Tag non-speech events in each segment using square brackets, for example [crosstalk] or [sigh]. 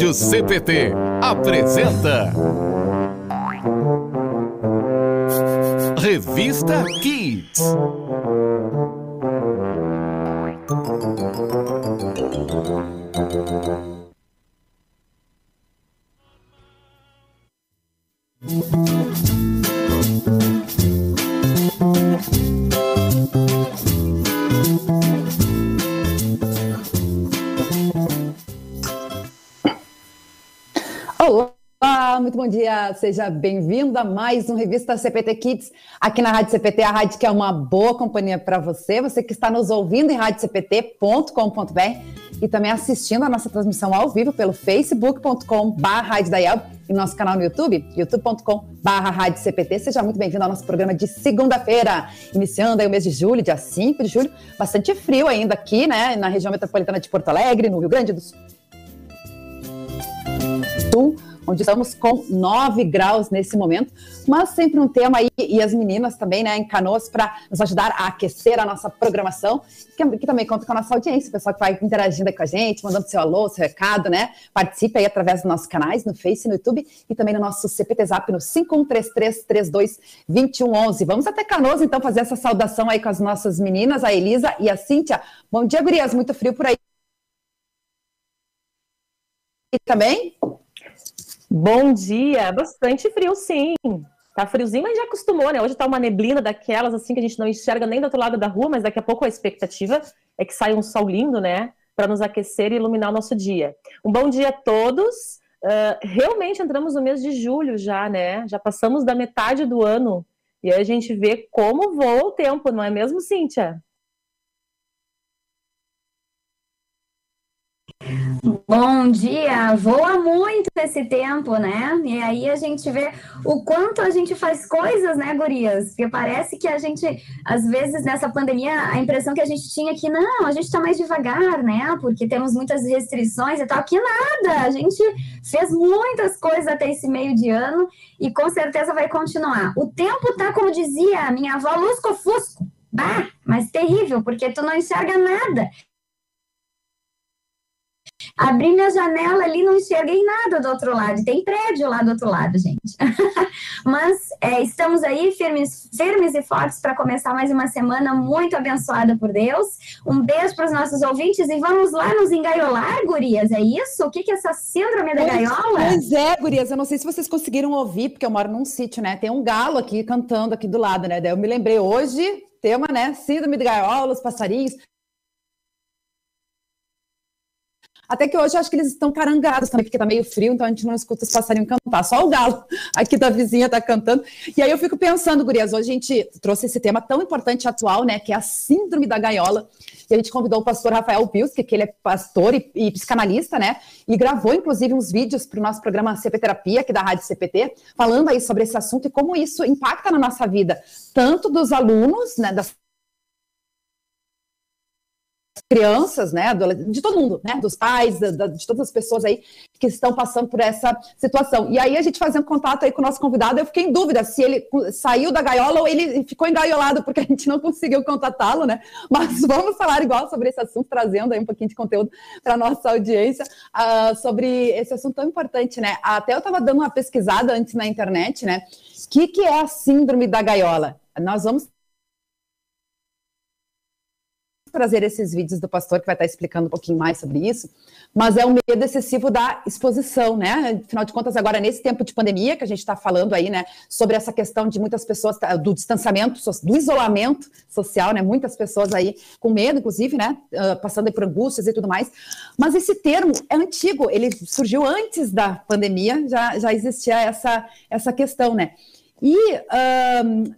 Rádio CPT apresenta. Revista Kids. Seja bem-vindo a mais um Revista CPT Kids, aqui na Rádio CPT, a rádio que é uma boa companhia para você, você que está nos ouvindo em radiocpt.com.br e também assistindo a nossa transmissão ao vivo pelo facebook.com.br e nosso canal no YouTube, youtube.com.br Seja muito bem-vindo ao nosso programa de segunda-feira, iniciando aí o mês de julho, dia 5 de julho, bastante frio ainda aqui, né, na região metropolitana de Porto Alegre, no Rio Grande do Sul onde estamos com 9 graus nesse momento, mas sempre um tema aí, e as meninas também, né, em Canoas, para nos ajudar a aquecer a nossa programação, que, que, também conta com a nossa audiência, o pessoal que vai interagindo aí com a gente, mandando seu alô, seu recado, né, participe aí através dos nossos canais, no Face, no YouTube, e também no nosso CPT Zap, no 5133322111. Vamos até Canoas, então, fazer essa saudação aí com as nossas meninas, a Elisa e a Cíntia. Bom dia, gurias, muito frio por aí. E também? Bom dia, bastante frio sim. Tá friozinho, mas já acostumou, né? Hoje tá uma neblina daquelas assim que a gente não enxerga nem do outro lado da rua, mas daqui a pouco a expectativa é que saia um sol lindo, né? Para nos aquecer e iluminar o nosso dia. Um bom dia a todos. Uh, realmente entramos no mês de julho já, né? Já passamos da metade do ano. E aí a gente vê como voa o tempo, não é mesmo, Cíntia? Bom dia, voa muito esse tempo, né? E aí a gente vê o quanto a gente faz coisas, né, gurias? Porque parece que a gente, às vezes, nessa pandemia, a impressão que a gente tinha que não, a gente está mais devagar, né? Porque temos muitas restrições e tal. Que nada, a gente fez muitas coisas até esse meio de ano e com certeza vai continuar. O tempo tá, como dizia a minha avó, lusco-fusco. Bah, mas terrível, porque tu não enxerga nada. Abri minha janela ali, não enxerguei nada do outro lado. Tem prédio lá do outro lado, gente. [laughs] Mas é, estamos aí firmes, firmes e fortes para começar mais uma semana muito abençoada por Deus. Um beijo para os nossos ouvintes e vamos lá nos engaiolar, gurias. É isso? O que, que é essa síndrome da gaiola? Pois é, gurias. Eu não sei se vocês conseguiram ouvir, porque eu moro num sítio, né? Tem um galo aqui cantando aqui do lado, né? Daí eu me lembrei hoje, tema, né? Síndrome da gaiola, os passarinhos. Até que hoje eu acho que eles estão carangados também, porque tá meio frio, então a gente não escuta os passarinhos cantar. Só o galo [laughs] aqui da vizinha tá cantando. E aí eu fico pensando, gurias, hoje a gente trouxe esse tema tão importante atual, né, que é a síndrome da gaiola. E a gente convidou o pastor Rafael Pilski, que ele é pastor e, e psicanalista, né? E gravou, inclusive, uns vídeos para o nosso programa CP Terapia, aqui da Rádio CPT, falando aí sobre esse assunto e como isso impacta na nossa vida, tanto dos alunos, né, das crianças, né, de todo mundo, né, dos pais, de todas as pessoas aí que estão passando por essa situação. E aí a gente fazendo contato aí com o nosso convidado, eu fiquei em dúvida se ele saiu da gaiola ou ele ficou engaiolado, porque a gente não conseguiu contatá-lo, né? Mas [laughs] vamos falar igual sobre esse assunto, trazendo aí um pouquinho de conteúdo para nossa audiência uh, sobre esse assunto tão importante, né? Até eu estava dando uma pesquisada antes na internet, né? O que, que é a síndrome da gaiola? Nós vamos trazer esses vídeos do pastor que vai estar explicando um pouquinho mais sobre isso, mas é o medo excessivo da exposição, né? Afinal de contas, agora nesse tempo de pandemia que a gente está falando aí, né, sobre essa questão de muitas pessoas tá, do distanciamento, do isolamento social, né? Muitas pessoas aí com medo, inclusive, né, ah, passando por angústias e tudo mais. Mas esse termo é antigo, ele surgiu antes da pandemia, já já existia essa essa questão, né? E um,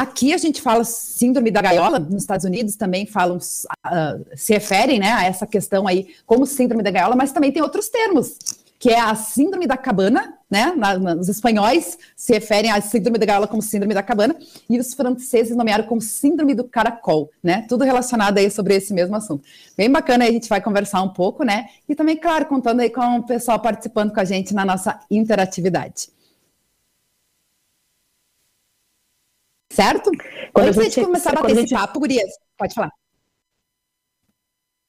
Aqui a gente fala síndrome da gaiola, nos Estados Unidos também falam, uh, se referem né, a essa questão aí como síndrome da gaiola, mas também tem outros termos, que é a síndrome da cabana, né? Na, na, os espanhóis se referem à síndrome da gaiola como síndrome da cabana, e os franceses nomearam como síndrome do caracol, né? Tudo relacionado aí sobre esse mesmo assunto. Bem bacana, aí a gente vai conversar um pouco, né? E também, claro, contando aí com o pessoal participando com a gente na nossa interatividade. Certo? Quando Antes gente, de começar a bater esse gente... papo, Gurias, pode falar.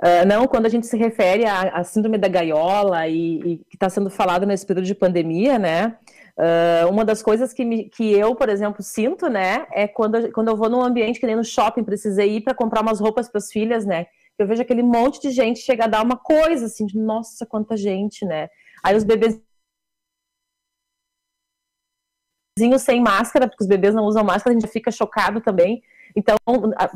Uh, não, quando a gente se refere à, à síndrome da gaiola e, e que está sendo falado nesse período de pandemia, né? Uh, uma das coisas que, me, que eu, por exemplo, sinto, né, é quando, quando eu vou num ambiente que nem no shopping, precisei ir para comprar umas roupas para as filhas, né? Eu vejo aquele monte de gente chegar a dar uma coisa assim, de nossa, quanta gente, né? Aí os bebês sem máscara, porque os bebês não usam máscara, a gente fica chocado também. Então,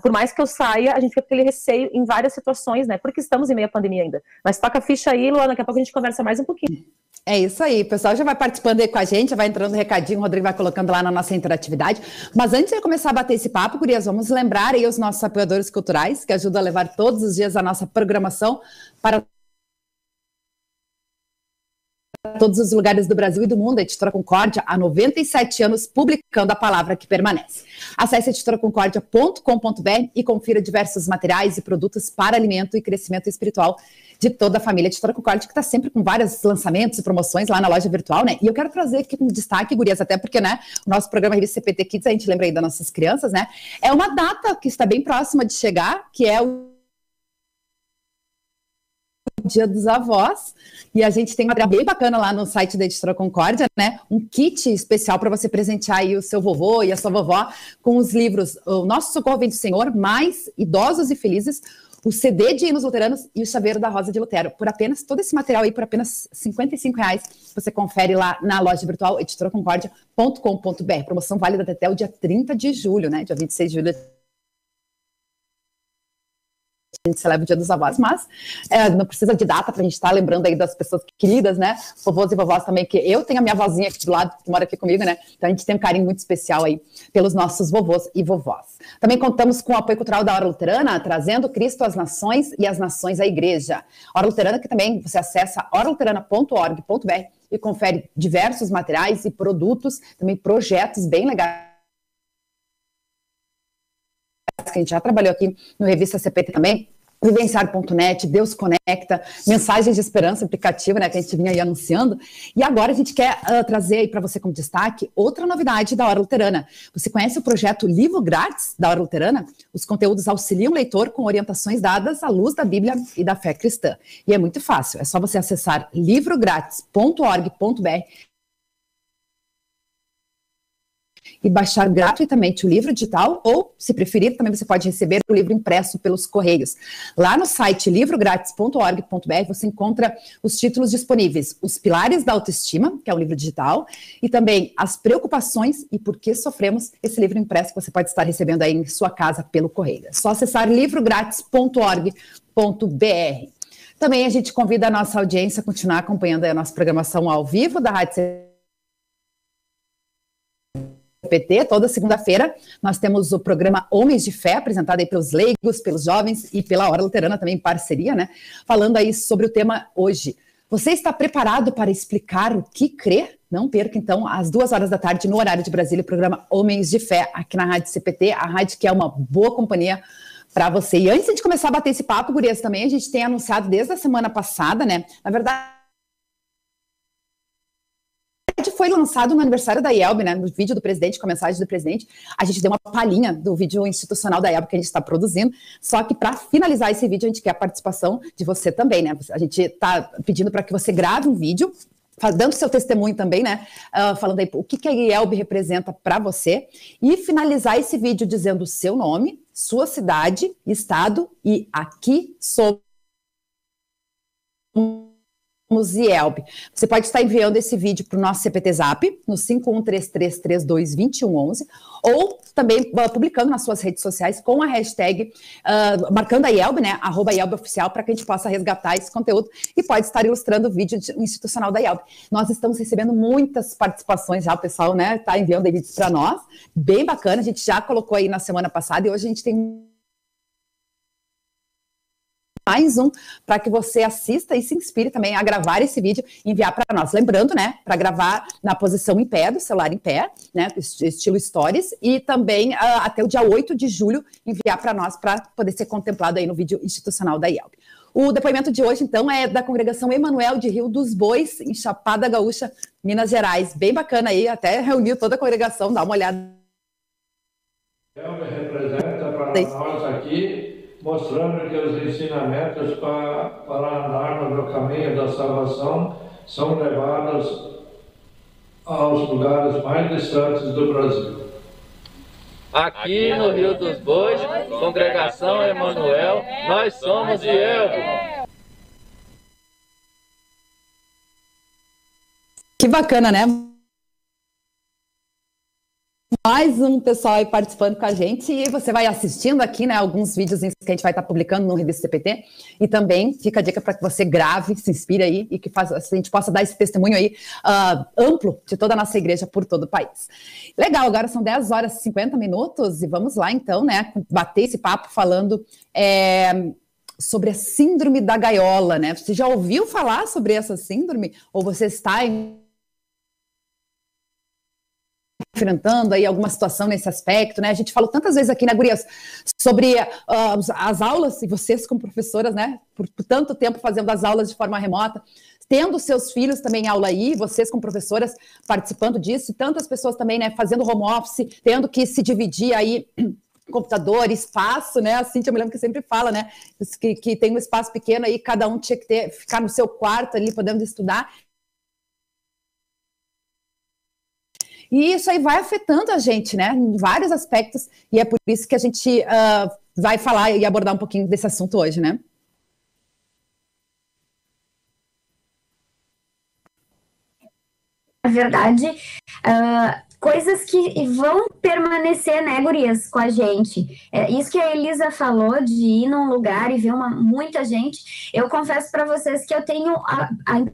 por mais que eu saia, a gente fica com aquele receio em várias situações, né? Porque estamos em meio à pandemia ainda. Mas toca a ficha aí, Luana, daqui a pouco a gente conversa mais um pouquinho. É isso aí, o pessoal já vai participando aí com a gente, já vai entrando recadinho, o Rodrigo vai colocando lá na nossa interatividade. Mas antes de começar a bater esse papo, Gurias, vamos lembrar aí os nossos apoiadores culturais, que ajudam a levar todos os dias a nossa programação para todos os lugares do Brasil e do mundo. A Editora Concórdia, há 97 anos, publicando a palavra que permanece. Acesse editoraconcordia.com.br e confira diversos materiais e produtos para alimento e crescimento espiritual de toda a família Editora Concórdia, que está sempre com vários lançamentos e promoções lá na loja virtual, né? E eu quero trazer aqui um destaque, Gurias, até porque, né, o nosso programa Revista CPT Kids, a gente lembra aí das nossas crianças, né? É uma data que está bem próxima de chegar, que é o Dia dos Avós. E a gente tem uma material bem bacana lá no site da Editora Concórdia, né? Um kit especial para você presentear aí o seu vovô e a sua vovó com os livros O Nosso Socorro Vem do Senhor, Mais Idosos e Felizes, o CD de hinos luteranos e o chaveiro da Rosa de Lutero. Por apenas, todo esse material aí, por apenas 55 reais, você confere lá na loja virtual editoraconcordia.com.br. Promoção válida até o dia 30 de julho, né? Dia 26 de julho a gente celebra o Dia dos Avós, mas é, não precisa de data para a gente estar tá lembrando aí das pessoas queridas, né? Vovôs e vovós também, que eu tenho a minha vozinha aqui do lado, que mora aqui comigo, né? Então a gente tem um carinho muito especial aí pelos nossos vovôs e vovós. Também contamos com o apoio cultural da Hora Luterana, trazendo Cristo às nações e as nações à igreja. Hora Luterana, que também você acessa oraluterana.org.br e confere diversos materiais e produtos, também projetos bem legais que a gente já trabalhou aqui no Revista CPT também, Vivenciar.net, Deus Conecta, Mensagens de Esperança, aplicativo, né, que a gente vinha aí anunciando. E agora a gente quer uh, trazer aí para você como destaque outra novidade da Hora Luterana. Você conhece o projeto Livro Grátis da Hora Luterana? Os conteúdos auxiliam o leitor com orientações dadas à luz da Bíblia e da fé cristã. E é muito fácil, é só você acessar livrográtis.org.br e baixar gratuitamente o livro digital, ou, se preferir, também você pode receber o livro impresso pelos correios. Lá no site livrográtis.org.br você encontra os títulos disponíveis: Os Pilares da Autoestima, que é o livro digital, e também As Preocupações e Por que Sofremos, esse livro impresso que você pode estar recebendo aí em sua casa pelo correio. É só acessar livrográtis.org.br. Também a gente convida a nossa audiência a continuar acompanhando a nossa programação ao vivo da Rádio PT, toda segunda-feira, nós temos o programa Homens de Fé, apresentado aí pelos leigos, pelos jovens e pela Hora Luterana também em parceria, né? Falando aí sobre o tema hoje. Você está preparado para explicar o que crê? Não perca, então, às duas horas da tarde, no horário de Brasília, o programa Homens de Fé, aqui na Rádio CPT, a rádio que é uma boa companhia para você. E antes de começar a bater esse papo, Gurias, também, a gente tem anunciado desde a semana passada, né? Na verdade, foi lançado no aniversário da IELB, né, no vídeo do presidente, com a mensagem do presidente, a gente deu uma palhinha do vídeo institucional da IELB que a gente está produzindo, só que para finalizar esse vídeo, a gente quer a participação de você também, né? A gente está pedindo para que você grave um vídeo dando seu testemunho também, né? Uh, falando aí o que, que a IELB representa para você e finalizar esse vídeo dizendo o seu nome, sua cidade, estado e aqui somos Musielb. Você pode estar enviando esse vídeo para o nosso CPT Zap, no 5133322111, ou também uh, publicando nas suas redes sociais com a hashtag, uh, marcando a IELB, né, arroba IELB Oficial, para que a gente possa resgatar esse conteúdo e pode estar ilustrando o vídeo institucional da IELB. Nós estamos recebendo muitas participações já, o pessoal, né, está enviando vídeos para nós, bem bacana, a gente já colocou aí na semana passada e hoje a gente tem mais um para que você assista e se inspire também a gravar esse vídeo e enviar para nós. Lembrando, né, para gravar na posição em pé, do celular em pé, né, estilo stories, e também uh, até o dia 8 de julho enviar para nós para poder ser contemplado aí no vídeo institucional da IELB. O depoimento de hoje, então, é da congregação Emanuel de Rio dos Bois, em Chapada Gaúcha, Minas Gerais. Bem bacana aí, até reuniu toda a congregação, dá uma olhada. representa para nós aqui mostrando que os ensinamentos para, para andar no caminho da salvação são levados aos lugares mais distantes do Brasil. Aqui no Rio dos Bois, Congregação Emanuel, nós somos de Elvo. Que bacana, né? Mais um pessoal aí participando com a gente e você vai assistindo aqui, né, alguns vídeos que a gente vai estar publicando no Revista CPT e também fica a dica para que você grave, se inspire aí e que faz, a gente possa dar esse testemunho aí uh, amplo de toda a nossa igreja por todo o país. Legal, agora são 10 horas e 50 minutos e vamos lá então, né, bater esse papo falando é, sobre a síndrome da gaiola, né? Você já ouviu falar sobre essa síndrome ou você está em enfrentando aí alguma situação nesse aspecto, né? A gente falou tantas vezes aqui, né, Gurias, sobre uh, as aulas, e vocês como professoras, né, por, por, tanto tempo fazendo as aulas de forma remota, tendo seus filhos também aula aí, vocês como professoras participando disso, e tantas pessoas também, né, fazendo home office, tendo que se dividir aí [clears throat] computador, espaço, né? A Cintia, eu me lembro que sempre fala, né? Que, que tem um espaço pequeno aí, cada um tinha que ter, ficar no seu quarto ali, podendo estudar. E isso aí vai afetando a gente, né, em vários aspectos, e é por isso que a gente uh, vai falar e abordar um pouquinho desse assunto hoje, né? Na verdade, uh, coisas que vão permanecer, né, gurias, com a gente. É, isso que a Elisa falou de ir num lugar e ver uma, muita gente, eu confesso para vocês que eu tenho a, a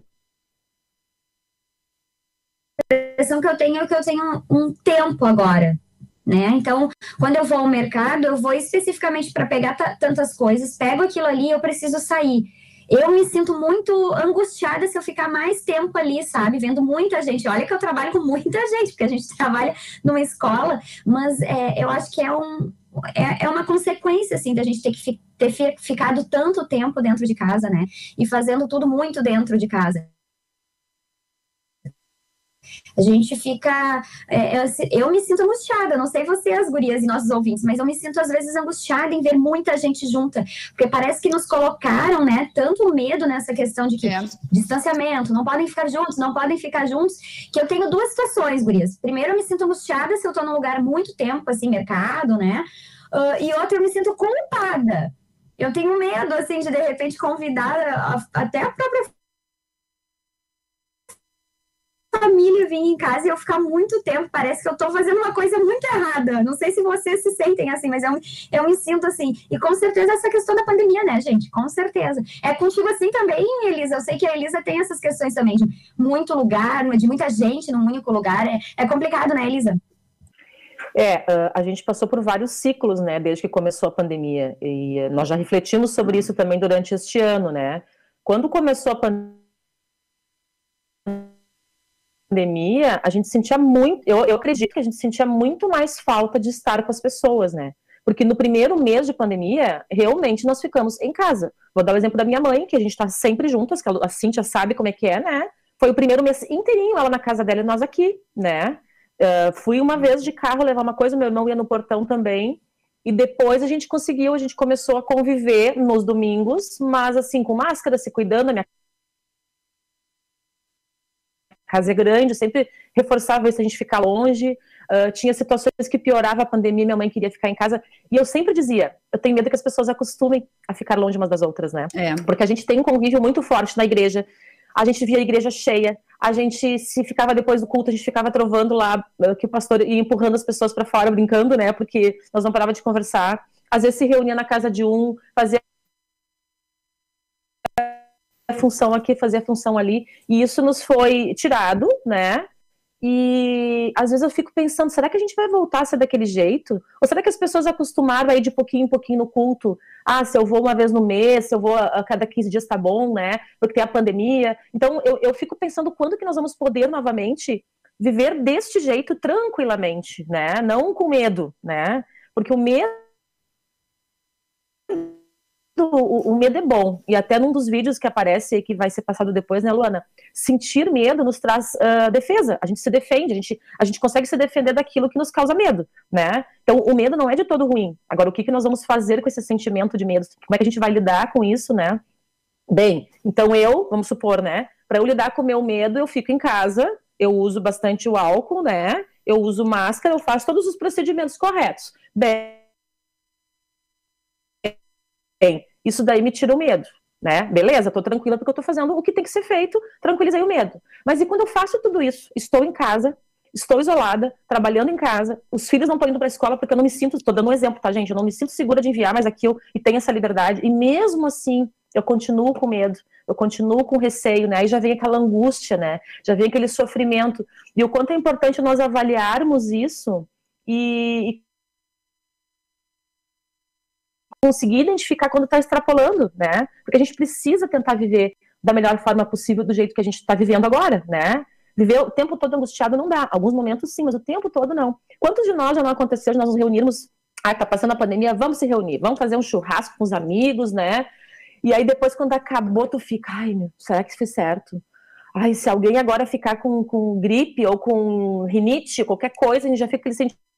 impressão que eu tenho é que eu tenho um tempo agora. Né? Então, quando eu vou ao mercado, eu vou especificamente para pegar tantas coisas, pego aquilo ali, eu preciso sair. Eu me sinto muito angustiada se eu ficar mais tempo ali, sabe? Vendo muita gente. Olha que eu trabalho com muita [laughs] gente, porque a gente trabalha numa escola, mas é, eu acho que é um, é, é, uma consequência, assim, da gente ter que fi, ter ficado tanto tempo dentro de casa, né? E fazendo tudo muito dentro de casa. A gente fica. É, eu, eu, me sinto angustiada, não sei vocês, gurias e nossos ouvintes, mas eu me sinto às vezes angustiada em ver muita gente junta, porque parece que nos colocaram, né, tanto medo nessa questão de que é. distanciamento, não podem ficar juntos, não podem ficar juntos, que eu tenho duas situações, gurias. Primeiro, eu me sinto angustiada se eu tô num lugar muito tempo, assim, mercado, né? Uh, e outra, eu me sinto culpada. Eu tenho medo, assim, de de repente convidar a, até a própria família vir em casa e eu ficar muito tempo, parece que eu tô fazendo uma coisa muito errada. Não sei se vocês se sentem assim, mas eu, eu me sinto assim. E com certeza essa questão da pandemia, né, gente? Com certeza. É contigo assim também, Elisa. Eu sei que a Elisa tem essas questões também de muito lugar, de muita gente num único lugar. É, é complicado, né, Elisa? É, a gente passou por vários ciclos, né, desde que começou a pandemia. E nós já refletimos sobre isso também durante este ano, né? Quando começou a pandemia, pandemia, a gente sentia muito, eu, eu acredito que a gente sentia muito mais falta de estar com as pessoas, né? Porque no primeiro mês de pandemia, realmente nós ficamos em casa. Vou dar o exemplo da minha mãe, que a gente está sempre juntas, que a Cíntia sabe como é que é, né? Foi o primeiro mês inteirinho, ela na casa dela e nós aqui, né? Uh, fui uma vez de carro levar uma coisa, meu irmão ia no portão também. E depois a gente conseguiu, a gente começou a conviver nos domingos, mas assim, com máscara, se cuidando. A minha casa é grande, sempre reforçava se a gente ficar longe. Uh, tinha situações que piorava a pandemia, minha mãe queria ficar em casa. E eu sempre dizia, eu tenho medo que as pessoas acostumem a ficar longe umas das outras, né? É. Porque a gente tem um convívio muito forte na igreja. A gente via a igreja cheia. A gente, se ficava depois do culto, a gente ficava trovando lá, ah, que o pastor ia empurrando as pessoas para fora, brincando, né? Porque nós não parava de conversar. Às vezes se reunia na casa de um, fazia função aqui, fazer a função ali, e isso nos foi tirado, né? E às vezes eu fico pensando, será que a gente vai voltar a ser daquele jeito? Ou será que as pessoas acostumaram a ir de pouquinho em pouquinho no culto? Ah, se eu vou uma vez no mês, se eu vou a cada 15 dias tá bom, né? Porque tem a pandemia. Então eu, eu fico pensando quando que nós vamos poder novamente viver deste jeito tranquilamente, né? Não com medo, né? Porque o medo o, o, medo é bom. E até num dos vídeos que aparece, que vai ser passado depois, né, Luana? Sentir medo nos traz uh, defesa. A gente se defende, a gente, a gente consegue se defender daquilo que nos causa medo, né? Então, o medo não é de todo ruim. Agora, o que, que nós vamos fazer com esse sentimento de medo? Como é que a gente vai lidar com isso, né? Bem, então eu, vamos supor, né? Para eu lidar com o meu medo, eu fico em casa, eu uso bastante o álcool, né? Eu uso máscara, eu faço todos os procedimentos corretos. Bem, isso daí me tira o medo, né? Beleza, tô tranquila porque eu tô fazendo o que tem que ser feito, tranquilizei o medo. Mas e quando eu faço tudo isso, estou em casa, estou isolada, trabalhando em casa, os filhos não estão indo para a escola porque eu não me sinto, estou dando um exemplo, tá, gente? Eu não me sinto segura de enviar mais aquilo e tenho essa liberdade. E mesmo assim, eu continuo com medo, eu continuo com receio, né? Aí já vem aquela angústia, né? Já vem aquele sofrimento. E o quanto é importante nós avaliarmos isso e, conseguir identificar quando está extrapolando, né? Porque a gente precisa tentar viver da melhor forma possível do jeito que a gente está vivendo agora, né? Viver o tempo todo angustiado não dá. Alguns momentos sim, mas o tempo todo não. Quantos de nós já não aconteceu de nós nos reunirmos? Ah, tá passando a pandemia, vamos se reunir, vamos fazer um churrasco com os amigos, né? E aí depois, quando acabou, tu fica, ai, meu, será que foi certo? Ai, se alguém agora ficar com, com gripe ou com rinite, qualquer coisa, a gente já fica aquele sentimento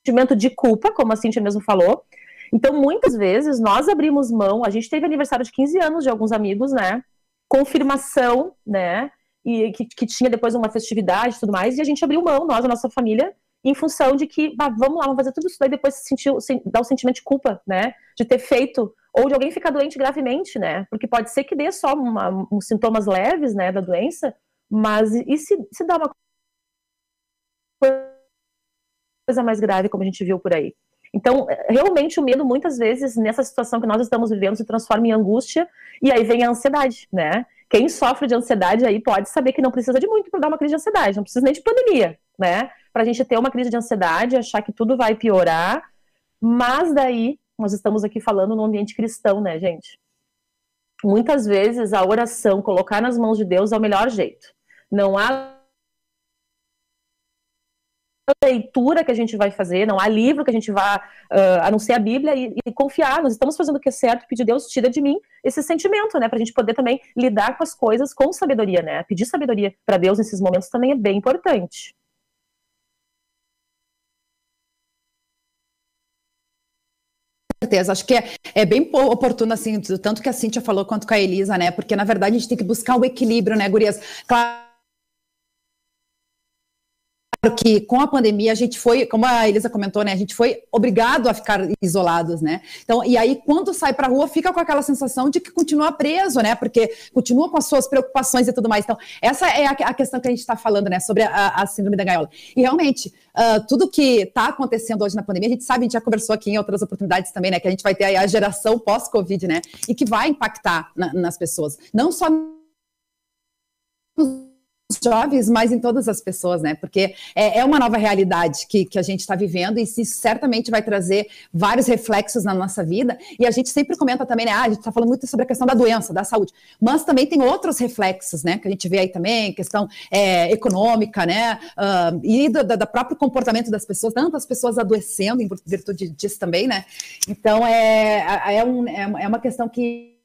sentimento de culpa, como a Cintia mesmo falou. Então, muitas vezes, nós abrimos mão, a gente teve aniversário de 15 anos de alguns amigos, né? Confirmação, né? E que, que tinha depois uma festividade e tudo mais, e a gente abriu mão, nós, a nossa família, em função de que, vamos lá, vamos fazer tudo isso daí, depois se sentiu, se, dá o um sentimento de culpa, né? De ter feito, ou de alguém ficar doente gravemente, né? Porque pode ser que dê só uma, uns sintomas leves, né, da doença, mas e se, se dá uma coisa mais grave, como a gente viu por aí. Então, realmente o medo, muitas vezes, nessa situação que nós estamos vivendo, se transforma em angústia, e aí vem a ansiedade, né? Quem sofre de ansiedade aí pode saber que não precisa de muito para dar uma crise de ansiedade, não precisa nem de pandemia, né? Para a gente ter uma crise de ansiedade, achar que tudo vai piorar, mas daí, nós estamos aqui falando no ambiente cristão, né, gente? Muitas vezes a oração, colocar nas mãos de Deus é o melhor jeito. Não há leitura que a gente vai fazer, não há livro que a gente vá, uh, a a Bíblia, e, e, confiar, nós estamos fazendo o que é certo, pedir Deus, tira de mim esse sentimento, né, para a gente poder também lidar com as coisas com sabedoria, né, pedir sabedoria para Deus nesses momentos também é bem importante. certeza. Acho que é, é, bem oportuno, assim, tanto que a Cíntia falou quanto com a Elisa, né? Porque, na verdade, a gente tem que buscar o equilíbrio, né, gurias? Claro que com a pandemia a gente foi, como a Elisa comentou, né, a gente foi obrigado a ficar isolados, né? Então, e aí quando sai para rua fica com aquela sensação de que continua preso, né? Porque continua com as suas preocupações e tudo mais. Então, essa é a, a questão que a gente está falando, né, sobre a, a, síndrome da gaiola. E realmente, uh, tudo que está acontecendo hoje na pandemia, a gente sabe, a gente já conversou aqui em outras oportunidades também, né, que a gente vai ter aí a geração pós-Covid, né? E que vai impactar na, nas pessoas, não só jovens, mas em todas as pessoas, né? Porque é, é uma nova realidade que, que a gente está vivendo e isso certamente vai trazer vários reflexos na nossa vida. E a gente sempre comenta também, né? Ah, a gente está falando muito sobre a questão da doença, da saúde, mas também tem outros reflexos, né? Que a gente vê aí também, questão é, econômica, né? Uh, e do, do, próprio comportamento das pessoas, tantas pessoas adoecendo em virtude disso também, né? Então é, é, um, é, é uma questão que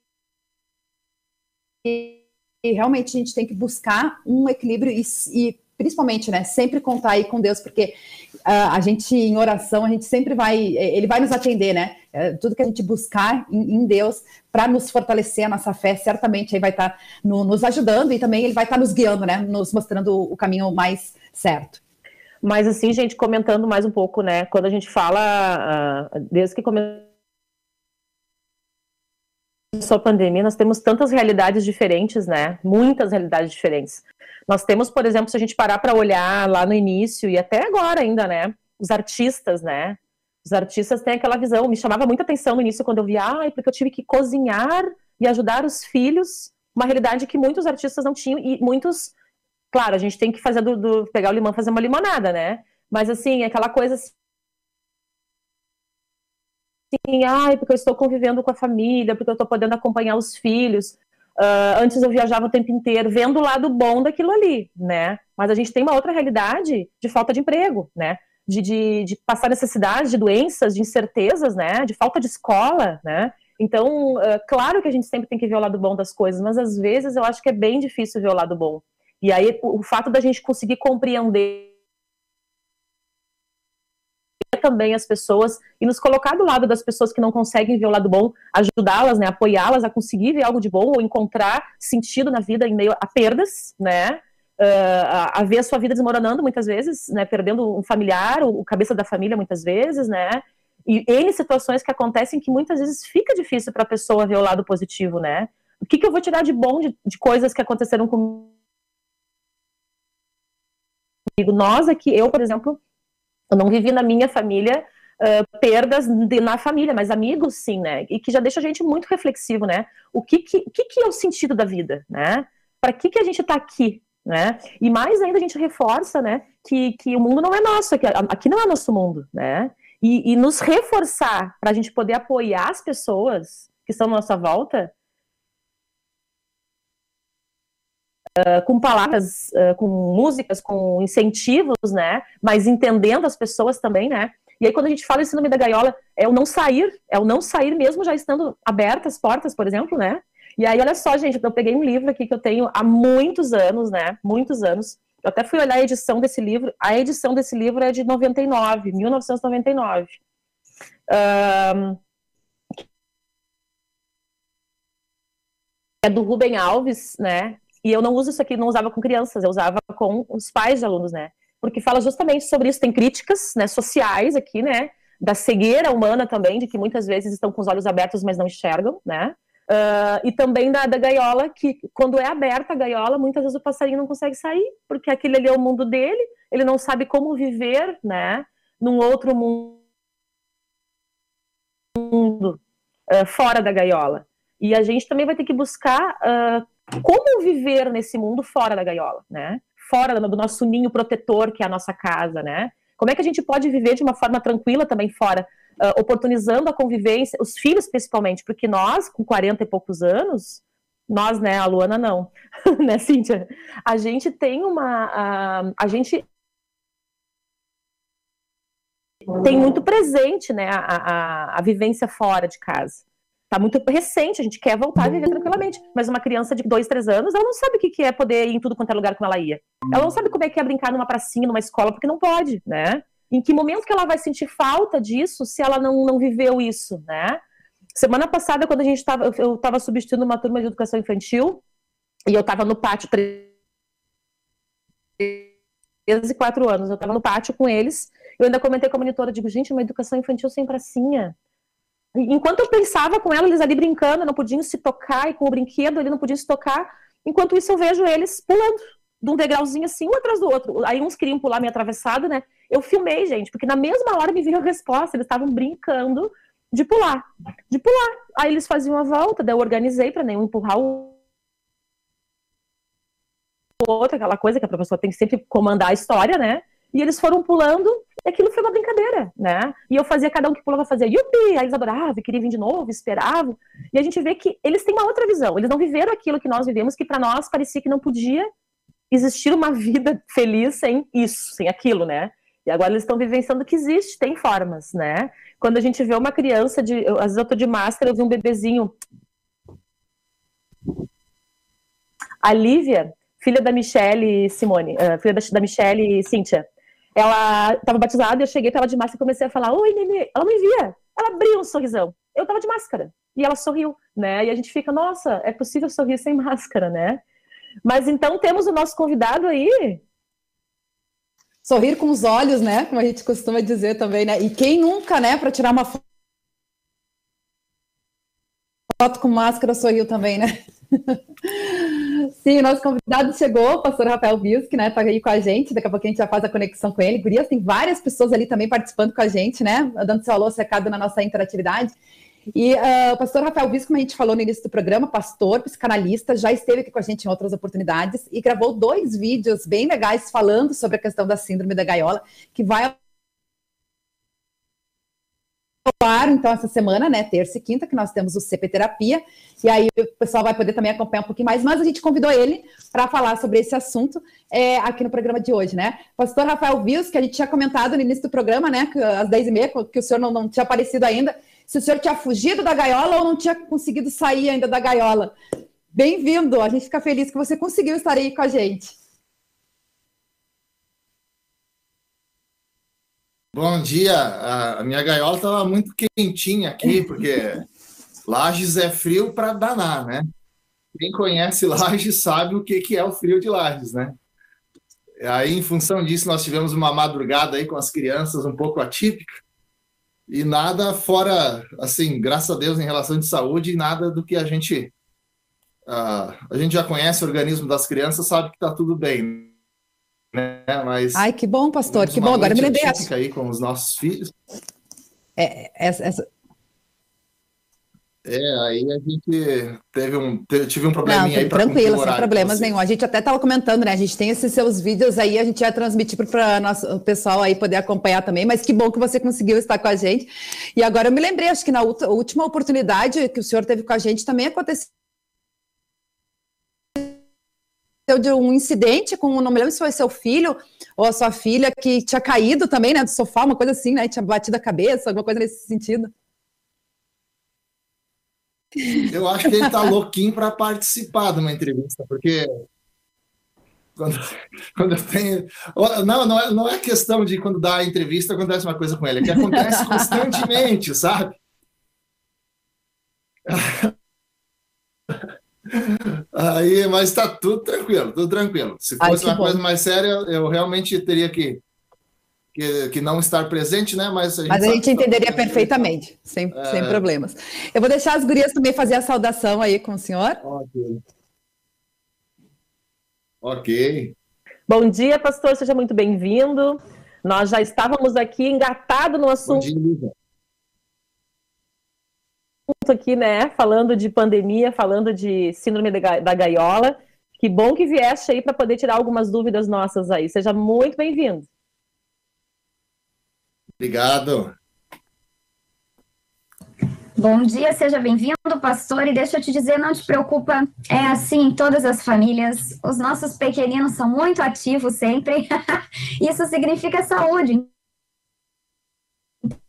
realmente a gente tem que buscar um equilíbrio e, e principalmente, né, sempre contar aí com Deus, porque uh, a gente em oração, a gente sempre vai, ele vai nos atender, né? Uh, tudo que a gente buscar em, em Deus para nos fortalecer a nossa fé, certamente aí vai estar tá no, nos ajudando e também ele vai estar tá nos guiando, né? Nos mostrando o caminho mais certo. Mas assim, gente, comentando mais um pouco, né? Quando a gente fala, uh, desde que começou a pandemia, nós temos tantas realidades diferentes, né? Muitas realidades diferentes. Nós temos, por exemplo, se a gente parar para olhar lá no início e até agora ainda, né? Os artistas, né? Os artistas têm aquela visão. Me chamava muita atenção no início quando eu via, ah, porque eu tive que cozinhar e ajudar os filhos. Uma realidade que muitos artistas não tinham e muitos, claro, a gente tem que fazer do, do pegar o limão, fazer uma limonada, né? Mas assim, aquela coisa assim, ai, porque eu estou convivendo com a família, porque eu estou podendo acompanhar os filhos. Uh, antes eu viajava o tempo inteiro, vendo o lado bom daquilo ali, né? Mas a gente tem uma outra realidade de falta de emprego, né? de, de, de passar necessidade, de doenças, de incertezas, né? De falta de escola, né? Então, uh, claro que a gente sempre tem que ver o lado bom das coisas, mas às vezes eu acho que é bem difícil ver o lado bom. E aí, o, o fato da gente conseguir compreender também as pessoas e nos colocar do lado das pessoas que não conseguem ver o lado bom, ajudá-las, né, apoiá-las a conseguir ver algo de bom ou encontrar sentido na vida em meio a perdas, né, uh, a, a, ver a sua vida desmoronando muitas vezes, né, perdendo um familiar, o, o cabeça da família muitas vezes, né, e N situações que acontecem que muitas vezes fica difícil para a pessoa ver o lado positivo, né? O que, que eu vou tirar de bom de, de coisas que aconteceram comigo? Nós aqui, eu, por exemplo, eu não vivi na minha família uh, perdas de, na família, mas amigos sim, né? E que já deixa a gente muito reflexivo, né? O que, que, o que, que é o sentido da vida, né? Para que, que a gente está aqui, né? E mais ainda a gente reforça, né? Que, que o mundo não é nosso, aqui, aqui não é nosso mundo, né? e, e nos reforçar para a gente poder apoiar as pessoas que estão à nossa volta, Uh, com palavras, uh, com músicas, com incentivos, né? Mas entendendo as pessoas também, né? E aí, quando a gente fala em síndrome da gaiola, é o não sair, é o não sair mesmo já estando abertas as portas, por exemplo, né? E aí, olha só, gente, eu peguei um livro aqui que eu tenho há muitos anos, né? Muitos anos, eu até fui olhar a edição desse livro. A edição desse livro é de 99, 1999. Um, é do Rubem Alves, né? E eu não uso isso aqui, não usava com crianças, eu usava com os pais de alunos, né? Porque fala justamente sobre isso. Tem críticas né, sociais aqui, né? Da cegueira humana também, de que muitas vezes estão com os olhos abertos, mas não enxergam, né? Uh, e também da, da gaiola, que quando é aberta a gaiola, muitas vezes o passarinho não consegue sair, porque aquele ali é o mundo dele, ele não sabe como viver, né, num outro mundo uh, fora da gaiola. E a gente também vai ter que buscar uh, como viver nesse mundo fora da gaiola, né, fora do nosso ninho protetor, que é a nossa casa, né, como é que a gente pode viver de uma forma tranquila também fora uh, oportunizando a convivência, os filhos principalmente, porque nós, com 40 e poucos anos, nós, né, a Luana não, [laughs] né, Cíntia? A gente tem uma. A, a gente tem muito presente, né, a, a, a vivência fora de casa. Tá muito recente, a gente quer voltar a viver tranquilamente. Mas uma criança de dois, três anos, ela não sabe o que é poder ir em tudo quanto é lugar como ela ia. Ela não sabe como é que é brincar numa pracinha, numa escola, porque não pode, né? Em que momento que ela vai sentir falta disso se ela não, não viveu isso, né? Semana passada, quando a gente estava, eu estava substituindo uma turma de educação infantil, e eu estava no pátio, 13 e 4 anos, eu estava no pátio com eles, eu ainda comentei com a monitora, digo, gente, uma educação infantil sem pracinha. Enquanto eu pensava com ela, eles ali brincando, não podiam se tocar, e com o brinquedo ele não podia se tocar, enquanto isso eu vejo eles pulando de um degrauzinho assim, um atrás do outro. Aí uns queriam pular meio atravessado, né? Eu filmei, gente, porque na mesma hora me veio a resposta, eles estavam brincando de pular, de pular. Aí eles faziam a volta, daí eu organizei para nenhum empurrar o outro, aquela coisa que a professora tem que sempre comandar a história, né? E eles foram pulando, e aquilo foi uma brincadeira, né? E eu fazia, cada um que pulava fazia yupi, aí eles adoravam, queriam vir de novo, esperavam. E a gente vê que eles têm uma outra visão, eles não viveram aquilo que nós vivemos, que para nós parecia que não podia existir uma [laughs] vida feliz sem isso, sem aquilo, né? E agora eles estão vivenciando que existe, tem formas, né? Quando a gente vê uma criança de. às vezes eu tô de máscara, eu vi um bebezinho. A Lívia, filha da Michelle Simone, uh, filha da, da Michelle Cíntia, ela estava batizada, eu cheguei, estava de máscara e comecei a falar, oi, Nenê. Ela me via, ela abriu um sorrisão. Eu estava de máscara. E ela sorriu, né? E a gente fica, nossa, é possível sorrir sem [laughs] máscara, né? Mas então temos o nosso convidado aí, sorrir com os olhos, né? Como a gente costuma dizer também, né? E quem nunca, né, para tirar uma foto com máscara sorriu também, né? Sim, nosso convidado chegou, o pastor Rafael Bilski, né? Tá aí com a gente, daqui a pouco a gente já faz a conexão com ele. Gurias, tem várias pessoas ali também participando com a gente, né? Dando seu alô, recado na nossa interatividade. E uh, o pastor Rafael Bisco, como a gente falou no início do programa, pastor, psicanalista, já esteve aqui com a gente em outras oportunidades e gravou dois vídeos bem legais falando sobre a questão da síndrome da gaiola, que vai ar, então, essa semana, né, terça e quinta, que nós temos o CP Terapia, e aí o pessoal vai poder também acompanhar um pouquinho mais, mas a gente convidou ele para falar sobre esse assunto é, aqui no programa de hoje, né? Pastor Rafael Vios, que a gente tinha comentado no início do programa, né, que, às 10h30, que o senhor não, não tinha aparecido ainda, se o senhor tinha fugido da gaiola ou não tinha conseguido sair ainda da gaiola. Bem-vindo, a gente fica feliz que você conseguiu estar aí com a gente. Bom dia, a minha gaiola estava muito quentinha aqui, [laughs] porque Lages é frio para danar, né? Quem conhece Lages sabe o que, que é o frio de Lages, né? Aí, em função disso, nós tivemos uma madrugada aí com as crianças um pouco atípica, e nada fora, assim, graças a Deus, em relação de saúde, nada do que a gente. Uh, a gente já conhece o organismo das crianças, sabe que está tudo bem. Né? Mas Ai, que bom, pastor, que bom. Agora me lembrei. aí com os nossos filhos. É, essa, essa... É, aí a gente teve um, tive um probleminha Não, aí para Tranquilo, sem problemas nenhum. A gente até estava comentando, né? A gente tem esses seus vídeos aí, a gente ia transmitir para o pessoal aí poder acompanhar também, mas que bom que você conseguiu estar com a gente. E agora eu me lembrei, acho que na última oportunidade que o senhor teve com a gente também aconteceu de um incidente com, não me lembro se foi seu filho ou a sua filha, que tinha caído também, né, do sofá, uma coisa assim, né, tinha batido a cabeça, alguma coisa nesse sentido. Eu acho que ele está louquinho para participar de uma entrevista, porque quando, quando eu tenho. Não, não é, não é questão de quando dá a entrevista acontece uma coisa com ele, é que acontece [laughs] constantemente, sabe? Aí, mas está tudo tranquilo, tudo tranquilo. Se fosse Ai, uma bom. coisa mais séria, eu realmente teria que, que, que não estar presente, né? Mas a gente, mas a gente entenderia perfeitamente, sem, é... sem problemas. Eu vou deixar as gurias também fazer a saudação aí com o senhor. Ok. Ok. Bom dia, pastor, seja muito bem-vindo. Nós já estávamos aqui engatados no assunto. Bom dia, Lisa aqui, né, falando de pandemia, falando de síndrome da gaiola. Que bom que vieste aí para poder tirar algumas dúvidas nossas aí. Seja muito bem-vindo. Obrigado. Bom dia, seja bem-vindo, pastor. E deixa eu te dizer, não te preocupa, é assim em todas as famílias. Os nossos pequeninos são muito ativos sempre. [laughs] Isso significa saúde.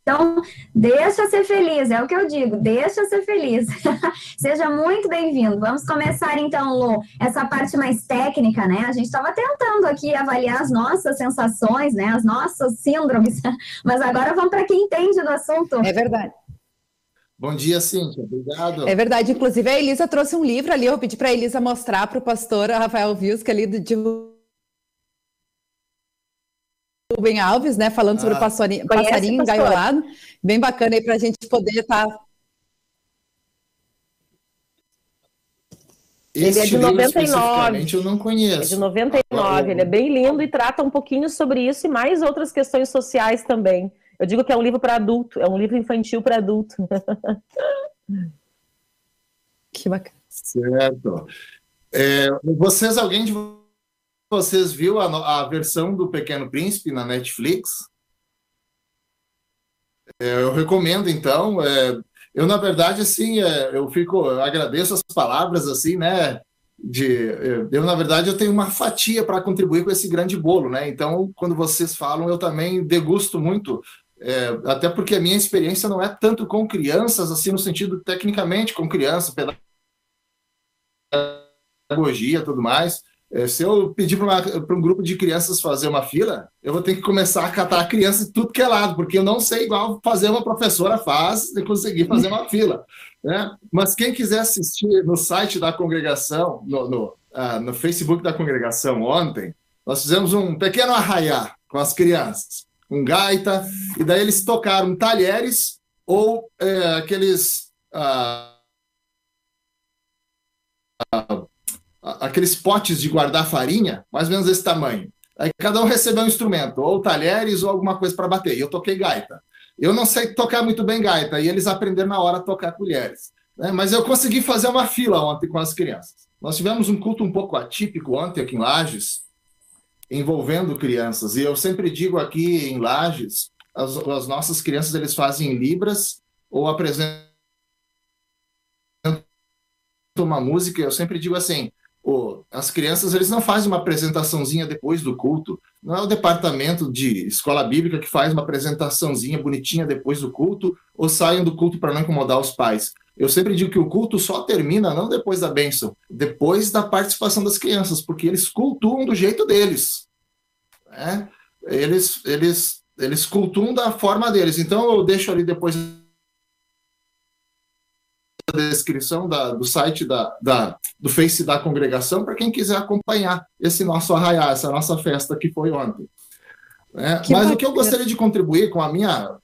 Então, deixa ser feliz, é o que eu digo, deixa ser feliz. [laughs] Seja muito bem-vindo. Vamos começar então, Lu, essa parte mais técnica, né? A gente estava tentando aqui avaliar as nossas sensações, né? As nossas síndromes, [laughs] mas agora vamos para quem entende do assunto. É verdade. Bom dia, Cíntia. Obrigado. É verdade. Inclusive, a Elisa trouxe um livro ali. Eu pedi para a Elisa mostrar para o pastor Rafael Vilsca ali de Rubem Alves, né, falando ah, sobre o passarinho, passarinho engaiolado. Bem bacana aí para a gente poder estar. Tá... Ele é de 99. Eu não conheço. É de 99. Ele é bem lindo e trata um pouquinho sobre isso e mais outras questões sociais também. Eu digo que é um livro para adulto, é um livro infantil para adulto. [laughs] que bacana. Certo. É, vocês, alguém de vocês viu a, a versão do Pequeno Príncipe na Netflix? É, eu recomendo, então. É, eu, na verdade, assim, é, eu fico, eu agradeço as palavras, assim, né? De, é, eu, na verdade, eu tenho uma fatia para contribuir com esse grande bolo, né? Então, quando vocês falam, eu também degusto muito é, até porque a minha experiência não é tanto com crianças, assim, no sentido tecnicamente com crianças, pedagogia, tudo mais. É, se eu pedir para um grupo de crianças fazer uma fila, eu vou ter que começar a catar a criança de tudo que é lado, porque eu não sei igual fazer uma professora faz de conseguir fazer uma fila. Né? Mas quem quiser assistir no site da congregação, no, no, uh, no Facebook da congregação ontem, nós fizemos um pequeno arraiá com as crianças, com gaita, e daí eles tocaram talheres ou é, aqueles. Uh, aqueles potes de guardar farinha, mais ou menos desse tamanho. Aí cada um recebeu um instrumento, ou talheres ou alguma coisa para bater. E eu toquei gaita. Eu não sei tocar muito bem gaita, e eles aprenderam na hora a tocar colheres. Né? Mas eu consegui fazer uma fila ontem com as crianças. Nós tivemos um culto um pouco atípico ontem aqui em Lages, envolvendo crianças. E eu sempre digo aqui em Lages, as, as nossas crianças eles fazem libras ou apresentam uma música. Eu sempre digo assim, as crianças eles não fazem uma apresentaçãozinha depois do culto. Não é o departamento de escola bíblica que faz uma apresentaçãozinha bonitinha depois do culto ou saem do culto para não incomodar os pais. Eu sempre digo que o culto só termina não depois da bênção, depois da participação das crianças, porque eles cultuam do jeito deles. Né? Eles, eles, eles cultuam da forma deles. Então eu deixo ali depois descrição da, do site da, da, do Face da congregação para quem quiser acompanhar esse nosso arraiar, essa nossa festa que foi ontem. É, mas bacana. o que eu gostaria de contribuir com a minha.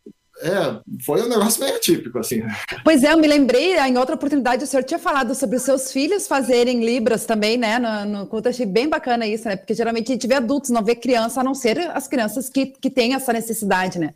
É, foi um negócio meio atípico, assim. Pois é, eu me lembrei, em outra oportunidade, o senhor tinha falado sobre os seus filhos fazerem Libras também, né? No, no culto, achei bem bacana isso, né? Porque geralmente a gente vê adultos, não vê criança, a não ser as crianças que, que têm essa necessidade, né?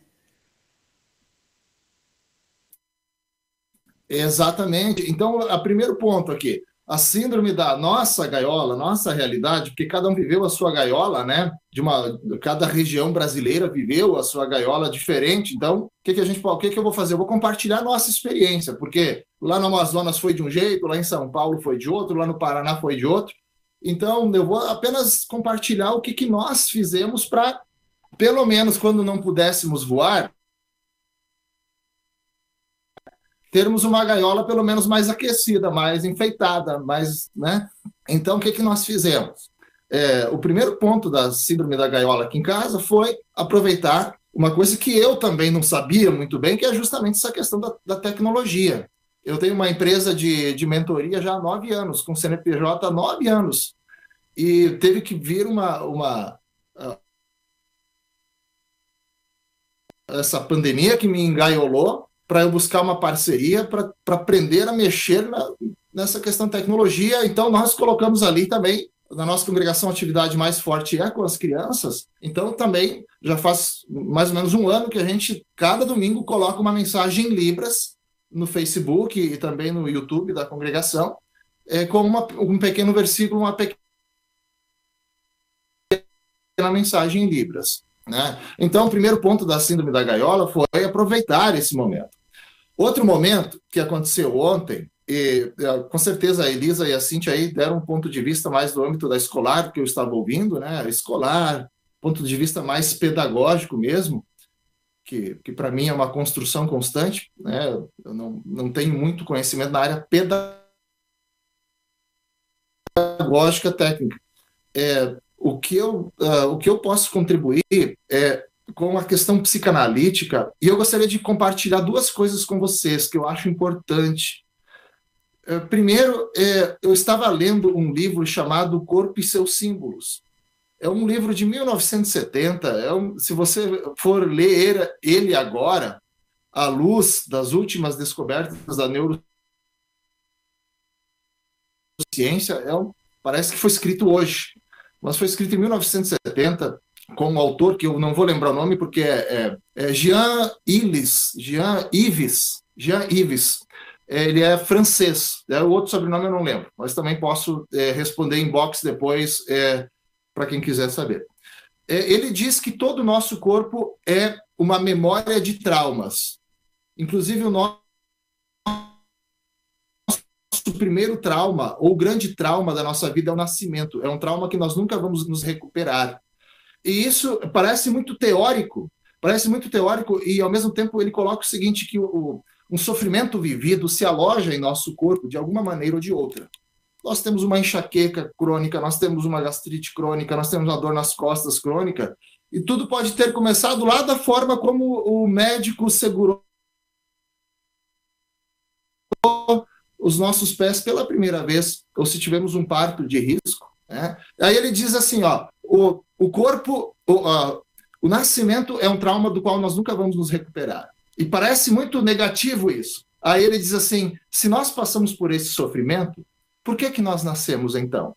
Exatamente. Então, o primeiro ponto aqui, a síndrome da nossa gaiola, nossa realidade, porque cada um viveu a sua gaiola, né? De uma, cada região brasileira viveu a sua gaiola diferente. Então, o que, que a gente, o que, que eu vou fazer? Eu vou compartilhar nossa experiência, porque lá no Amazonas foi de um jeito, lá em São Paulo foi de outro, lá no Paraná foi de outro. Então, eu vou apenas compartilhar o que, que nós fizemos para, pelo menos quando não pudéssemos voar, termos uma gaiola pelo menos mais aquecida, mais enfeitada, mais, né? Então, o que, que nós fizemos? É, o primeiro ponto da síndrome da gaiola aqui em casa foi aproveitar uma coisa que eu também não sabia muito bem, que é justamente essa questão da, da tecnologia. Eu tenho uma empresa de, de mentoria já há nove anos, com CNPJ há nove anos, e teve que vir uma, uma essa pandemia que me engaiolou para eu buscar uma parceria para aprender a mexer na, nessa questão de tecnologia. Então, nós colocamos ali também, na nossa congregação, a atividade mais forte é com as crianças. Então, também, já faz mais ou menos um ano que a gente, cada domingo, coloca uma mensagem em Libras no Facebook e também no YouTube da congregação, é, com uma, um pequeno versículo, uma pequena mensagem em Libras. Né? Então, o primeiro ponto da síndrome da gaiola foi aproveitar esse momento. Outro momento que aconteceu ontem, e é, com certeza a Elisa e a Cintia aí deram um ponto de vista mais do âmbito da escolar, que eu estava ouvindo, né? Escolar, ponto de vista mais pedagógico mesmo, que, que para mim é uma construção constante, né? Eu não, não tenho muito conhecimento na área pedagógica técnica. É, o, que eu, uh, o que eu posso contribuir é com a questão psicanalítica, e eu gostaria de compartilhar duas coisas com vocês que eu acho importante. É, primeiro, é, eu estava lendo um livro chamado Corpo e seus Símbolos. É um livro de 1970. É um, se você for ler ele agora, à luz das últimas descobertas da neurociência, é um, parece que foi escrito hoje, mas foi escrito em 1970 com um autor que eu não vou lembrar o nome porque é, é, é Jean Jean Yves, Jean Yves. É, ele é francês, é, o outro sobrenome eu não lembro, mas também posso é, responder em box depois é, para quem quiser saber. É, ele diz que todo o nosso corpo é uma memória de traumas, inclusive o nosso primeiro trauma, ou grande trauma da nossa vida é o nascimento. É um trauma que nós nunca vamos nos recuperar. E isso parece muito teórico, parece muito teórico, e ao mesmo tempo ele coloca o seguinte: que o, um sofrimento vivido se aloja em nosso corpo de alguma maneira ou de outra. Nós temos uma enxaqueca crônica, nós temos uma gastrite crônica, nós temos uma dor nas costas crônica, e tudo pode ter começado lá da forma como o médico segurou os nossos pés pela primeira vez, ou se tivemos um parto de risco. Né? Aí ele diz assim: ó, o, o corpo, o, uh, o nascimento é um trauma do qual nós nunca vamos nos recuperar. E parece muito negativo isso. Aí ele diz assim: se nós passamos por esse sofrimento, por que, que nós nascemos então?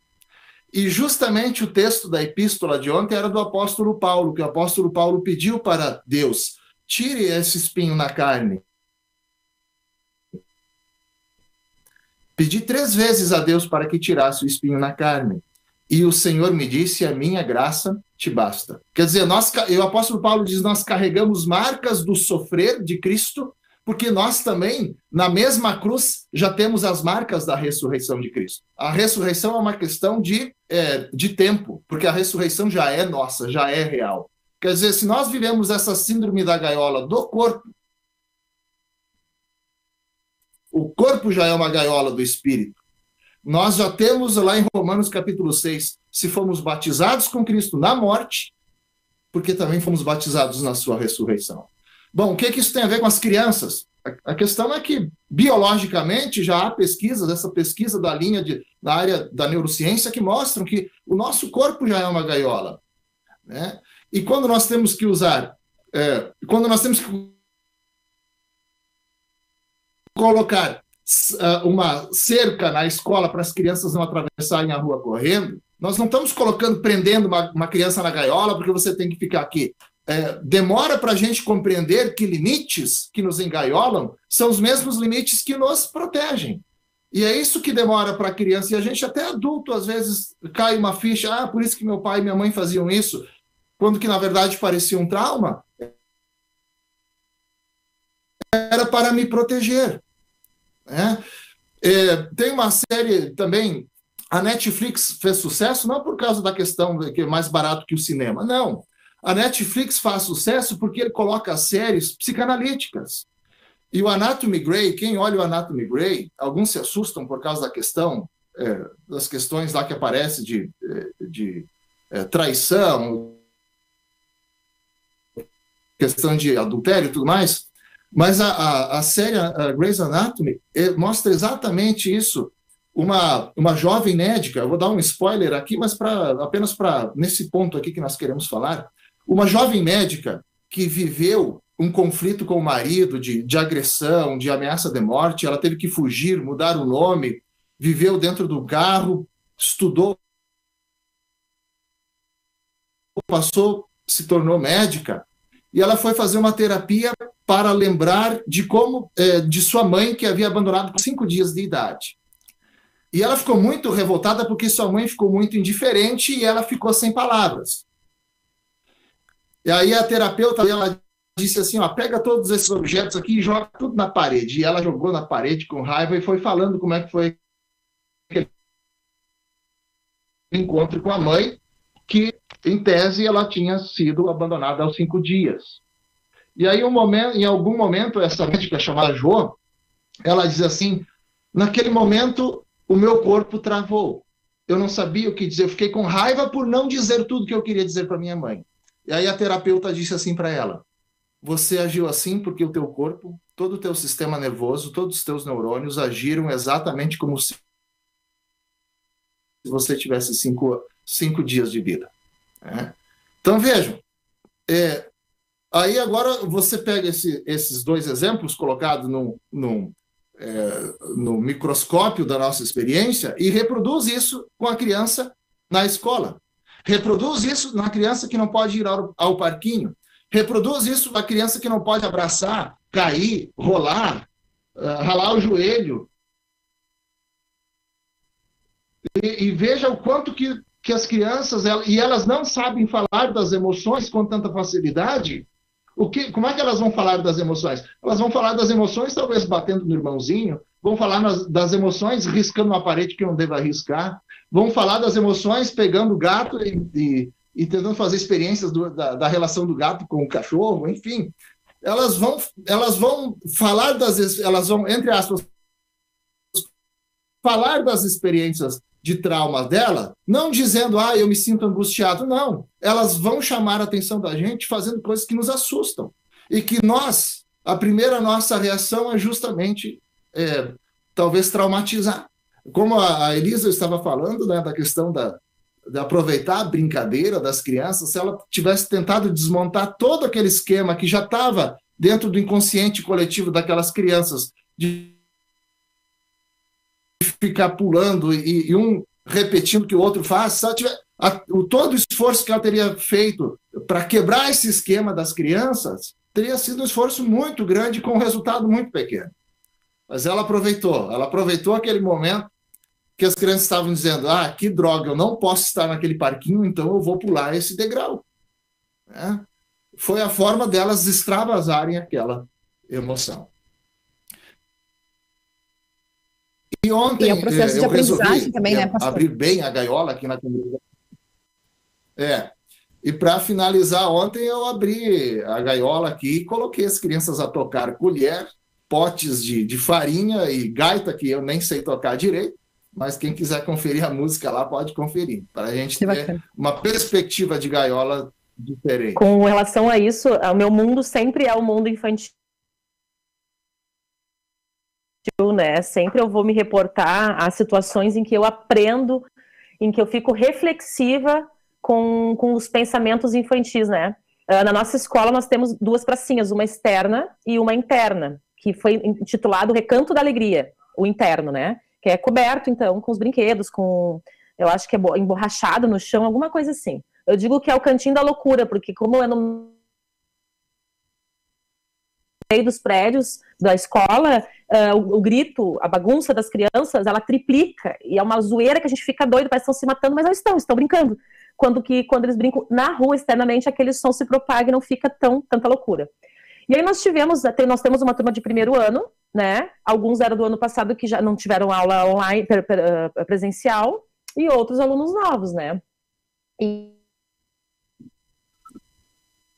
E justamente o texto da epístola de ontem era do apóstolo Paulo, que o apóstolo Paulo pediu para Deus: tire esse espinho na carne. Pedi três vezes a Deus para que tirasse o espinho na carne. E o Senhor me disse: A minha graça te basta. Quer dizer, nós, o apóstolo Paulo diz: Nós carregamos marcas do sofrer de Cristo, porque nós também, na mesma cruz, já temos as marcas da ressurreição de Cristo. A ressurreição é uma questão de, é, de tempo, porque a ressurreição já é nossa, já é real. Quer dizer, se nós vivemos essa síndrome da gaiola do corpo, o corpo já é uma gaiola do espírito. Nós já temos lá em Romanos capítulo 6, se fomos batizados com Cristo na morte, porque também fomos batizados na sua ressurreição. Bom, o que, que isso tem a ver com as crianças? A, a questão é que, biologicamente, já há pesquisas, essa pesquisa da linha de, da área da neurociência, que mostram que o nosso corpo já é uma gaiola. Né? E quando nós temos que usar, é, quando nós temos que colocar uma cerca na escola para as crianças não atravessarem a rua correndo, nós não estamos colocando, prendendo uma, uma criança na gaiola porque você tem que ficar aqui. É, demora para a gente compreender que limites que nos engaiolam são os mesmos limites que nos protegem. E é isso que demora para a criança. E a gente, até adulto, às vezes cai uma ficha: ah, por isso que meu pai e minha mãe faziam isso, quando que na verdade parecia um trauma. Era para me proteger. Né? É, tem uma série também, a Netflix fez sucesso não por causa da questão que é mais barato que o cinema, não. A Netflix faz sucesso porque ele coloca séries psicanalíticas. E o Anatomy Grey, quem olha o Anatomy Grey, alguns se assustam por causa da questão, é, das questões lá que aparece de, é, de é, traição, questão de adultério e tudo mais. Mas a, a, a série a Grey's Anatomy eh, mostra exatamente isso. Uma, uma jovem médica, vou dar um spoiler aqui, mas pra, apenas para nesse ponto aqui que nós queremos falar. Uma jovem médica que viveu um conflito com o marido de, de agressão, de ameaça de morte, ela teve que fugir, mudar o nome, viveu dentro do carro, estudou, passou, se tornou médica, e ela foi fazer uma terapia para lembrar de como é, de sua mãe que havia abandonado com cinco dias de idade. E ela ficou muito revoltada porque sua mãe ficou muito indiferente e ela ficou sem palavras. E aí a terapeuta ela disse assim, ó, pega todos esses objetos aqui e joga tudo na parede. E ela jogou na parede com raiva e foi falando como é que foi aquele encontro com a mãe, que em tese ela tinha sido abandonada aos cinco dias. E aí, um momento, em algum momento, essa médica chamada Jo, ela diz assim: naquele momento, o meu corpo travou. Eu não sabia o que dizer. Eu fiquei com raiva por não dizer tudo que eu queria dizer para minha mãe. E aí a terapeuta disse assim para ela: Você agiu assim porque o teu corpo, todo o teu sistema nervoso, todos os teus neurônios agiram exatamente como se você tivesse cinco, cinco dias de vida. É. Então vejam, é, Aí agora você pega esse, esses dois exemplos colocados no, no, é, no microscópio da nossa experiência e reproduz isso com a criança na escola. Reproduz isso na criança que não pode ir ao, ao parquinho. Reproduz isso na criança que não pode abraçar, cair, rolar, uh, ralar o joelho. E, e, veja o quanto que, que as crianças, e elas não sabem falar das emoções com tanta facilidade, o que, como é que elas vão falar das emoções? Elas vão falar das emoções, talvez batendo no irmãozinho, vão falar nas, das emoções riscando uma parede que não deva riscar, vão falar das emoções pegando o gato e, e, e tentando fazer experiências do, da, da, relação do gato com o cachorro, enfim. Elas vão, elas vão falar das, elas vão, entre aspas, falar das experiências de trauma dela, não dizendo, ah, eu me sinto angustiado, não. Elas vão chamar a atenção da gente fazendo coisas que nos assustam. E que nós, a primeira nossa reação é justamente, é, talvez, traumatizar. Como a Elisa estava falando, né, da questão da, de aproveitar a brincadeira das crianças, se ela tivesse tentado desmontar todo aquele esquema que já estava dentro do inconsciente coletivo daquelas crianças, de ficar pulando e, e um repetindo o que o outro faz, se ela tiver, a, o, todo o esforço que ela teria feito para quebrar esse esquema das crianças teria sido um esforço muito grande com um resultado muito pequeno. Mas ela aproveitou, ela aproveitou aquele momento que as crianças estavam dizendo: ah, que droga, eu não posso estar naquele parquinho, então eu vou pular esse degrau. Né? Foi a forma delas extravasarem aquela emoção. E ontem e é um processo de aprendizagem também, né, pastor? abrir bem a gaiola aqui na comunidade. É. E para finalizar, ontem eu abri a gaiola aqui e coloquei as crianças a tocar colher, potes de, de farinha e gaita, que eu nem sei tocar direito, mas quem quiser conferir a música lá pode conferir, para a gente ter uma perspectiva de gaiola diferente. Com relação a isso, o meu mundo sempre é o mundo infantil né? Sempre eu vou me reportar a situações em que eu aprendo, em que eu fico reflexiva com, com os pensamentos infantis, né? Uh, na nossa escola nós temos duas pracinhas, uma externa e uma interna, que foi intitulado Recanto da Alegria, o interno, né? Que é coberto, então, com os brinquedos, com, eu acho que é emborrachado no chão, alguma coisa assim. Eu digo que é o cantinho da loucura, porque como é no meio dos prédios da escola, uh, o, o, grito, a bagunça das crianças, ela triplica, e é uma zoeira que a gente fica doido, parece que estão se matando, mas não estão, estão brincando. Quando que quando eles brincam na rua externamente, aquele som se propaga e não fica tão tanta loucura. E aí nós tivemos, nós temos uma turma de primeiro ano, né? Alguns eram do ano passado que já não tiveram aula online presencial e outros alunos novos, né? E,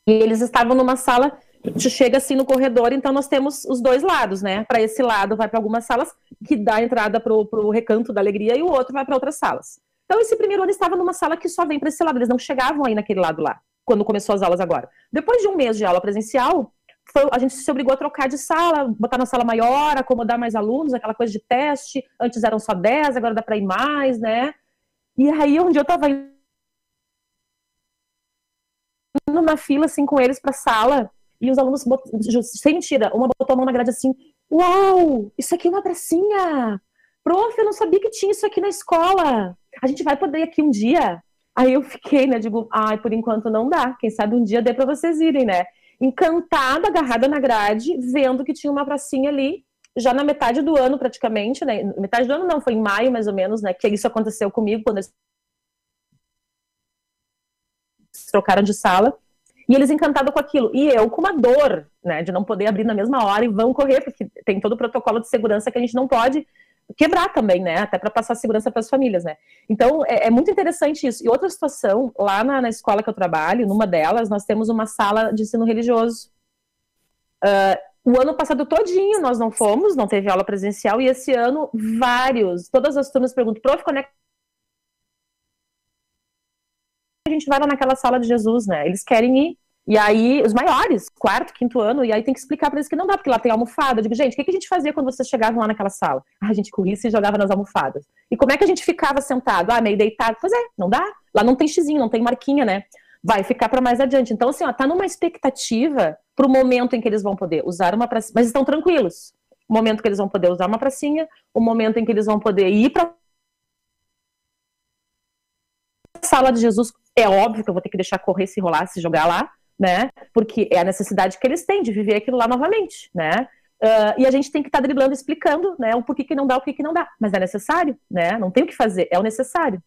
e eles estavam numa sala gente chega assim no corredor, então nós temos os dois lados, né? Para esse lado vai para algumas salas que dá entrada para o recanto da alegria e o outro vai para outras salas. Então esse primeiro ano estava numa sala que só vem para esse lado, eles não chegavam aí naquele lado lá, quando começou as aulas agora. Depois de um mês de aula presencial, foi, a gente se obrigou a trocar de sala, botar na sala maior, acomodar mais alunos, aquela coisa de teste. Antes eram só 10, agora dá para ir mais, né? E aí, dia eu estava indo na fila, assim, com eles para sala, e os alunos, sem mentira, uma botou a mão na grade assim: Uau, isso aqui é uma pracinha! Prof, eu não sabia que tinha isso aqui na escola. A gente vai poder ir aqui um dia? Aí eu fiquei, né? Digo, ai, por enquanto não dá. Quem sabe um dia dê para vocês irem, né? Encantada, agarrada na grade, vendo que tinha uma pracinha ali, já na metade do ano, praticamente, né? Metade do ano não, foi em maio mais ou menos, né? Que isso aconteceu comigo quando eles trocaram de sala. E eles encantados com aquilo. E eu com uma dor, né, de não poder abrir na mesma hora e vão correr, porque tem todo o protocolo de segurança que a gente não pode quebrar também, né, até para passar segurança para as famílias, né. Então, é, é, muito interessante isso. E outra situação, lá na, na, escola que eu trabalho, numa delas, nós temos uma sala de ensino religioso. Uh, o ano passado todinho nós não fomos, não teve aula presencial, e esse ano, vários, todas as turmas perguntam, prof, quando é a gente vai lá naquela sala de Jesus, né? Eles querem ir. E aí, os maiores, quarto, quinto ano, e aí tem que explicar para eles que não dá, porque lá tem almofada. Eu digo, gente, o que, que a gente fazia quando vocês chegavam lá naquela sala? Ah, a gente corria e jogava nas almofadas. E como é que a gente ficava sentado? Ah, meio deitado. Pois é, não dá. Lá não tem xizinho, não tem marquinha, né? Vai ficar para mais adiante. Então, assim, ó, tá numa expectativa pro momento em que eles vão poder usar uma pracinha, mas estão tranquilos. O momento que eles vão poder usar uma pracinha, o momento em que eles vão poder ir para sala de Jesus é óbvio que eu vou ter que deixar correr, se rolar, se jogar lá, né? Porque é a necessidade que eles têm de viver aquilo lá novamente, né? Uh, e a gente tem que estar tá driblando, explicando, né? O porquê que não dá, o porquê que não dá. Mas é necessário, né? Não tem o que fazer, é o necessário.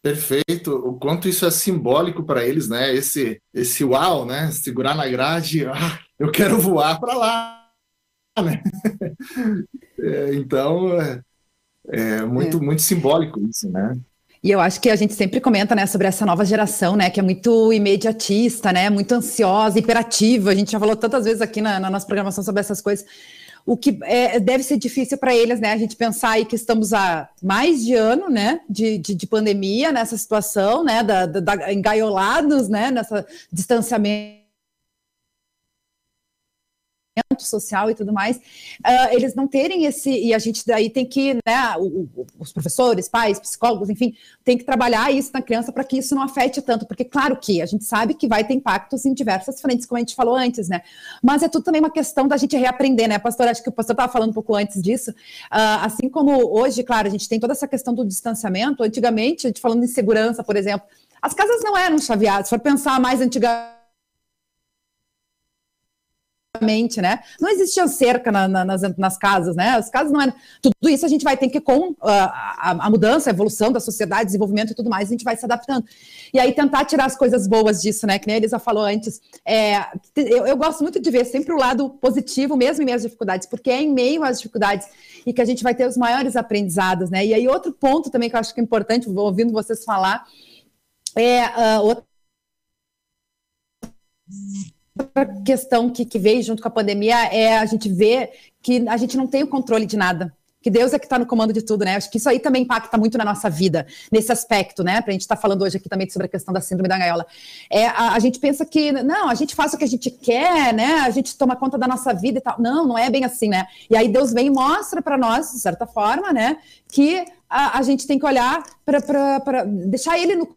Perfeito. O quanto isso é simbólico para eles, né? Esse, esse uau, né? Segurar na grade, [laughs] ah, eu quero voar para lá, né? [laughs] É, então, é, é muito, é. muito simbólico isso, né? E eu acho que a gente sempre comenta, né, sobre essa nova geração, né, que é muito imediatista, né, muito ansiosa, hiperativa. A gente já falou tantas vezes aqui na, na nossa programação sobre essas coisas. O que é, deve ser difícil para eles, né, a gente pensar aí que estamos há mais de ano, né, de, de, de pandemia nessa situação, né, da, da, da engaiolados, né, nessa distanciamento social e tudo mais, uh, eles não terem esse, e a gente daí tem que, né, o, o, os professores, pais, psicólogos, enfim, tem que trabalhar isso na criança para que isso não afete tanto, porque claro que a gente sabe que vai ter impactos em diversas frentes, como a gente falou antes, né, mas é tudo também uma questão da gente reaprender, né, pastor, acho que o pastor estava falando um pouco antes disso, uh, assim como hoje, claro, a gente tem toda essa questão do distanciamento, antigamente, a gente falando em segurança, por exemplo, as casas não eram chaveadas, se for pensar mais antigamente, antigamente, né? Não existia cerca na, na, nas, nas casas, né? As casas não eram. Tudo isso a gente vai ter que, com uh, a, a, mudança, a evolução da sociedade, desenvolvimento e tudo mais, a gente vai se adaptando. E aí tentar tirar as coisas boas disso, né? Que nem a Elisa falou antes. É, eu, eu gosto muito de ver sempre o lado positivo, mesmo em meio às dificuldades, porque é em meio às dificuldades e que a gente vai ter os maiores aprendizados, né? E aí, outro ponto também que eu acho que é importante, ouvindo vocês falar, é uh, outra questão que, que veio junto com a pandemia é a gente ver que a gente não tem o controle de nada que Deus é que está no comando de tudo, né? Acho que isso aí também impacta muito na nossa vida, nesse aspecto, né? Para a gente estar tá falando hoje aqui também sobre a questão da síndrome da gaiola. É, a, a, gente pensa que, não, a gente faz o que a gente quer, né? A gente toma conta da nossa vida e tal. Não, não é bem assim, né? E aí Deus vem e mostra para nós, de certa forma, né? Que a, a gente tem que olhar para deixar Ele no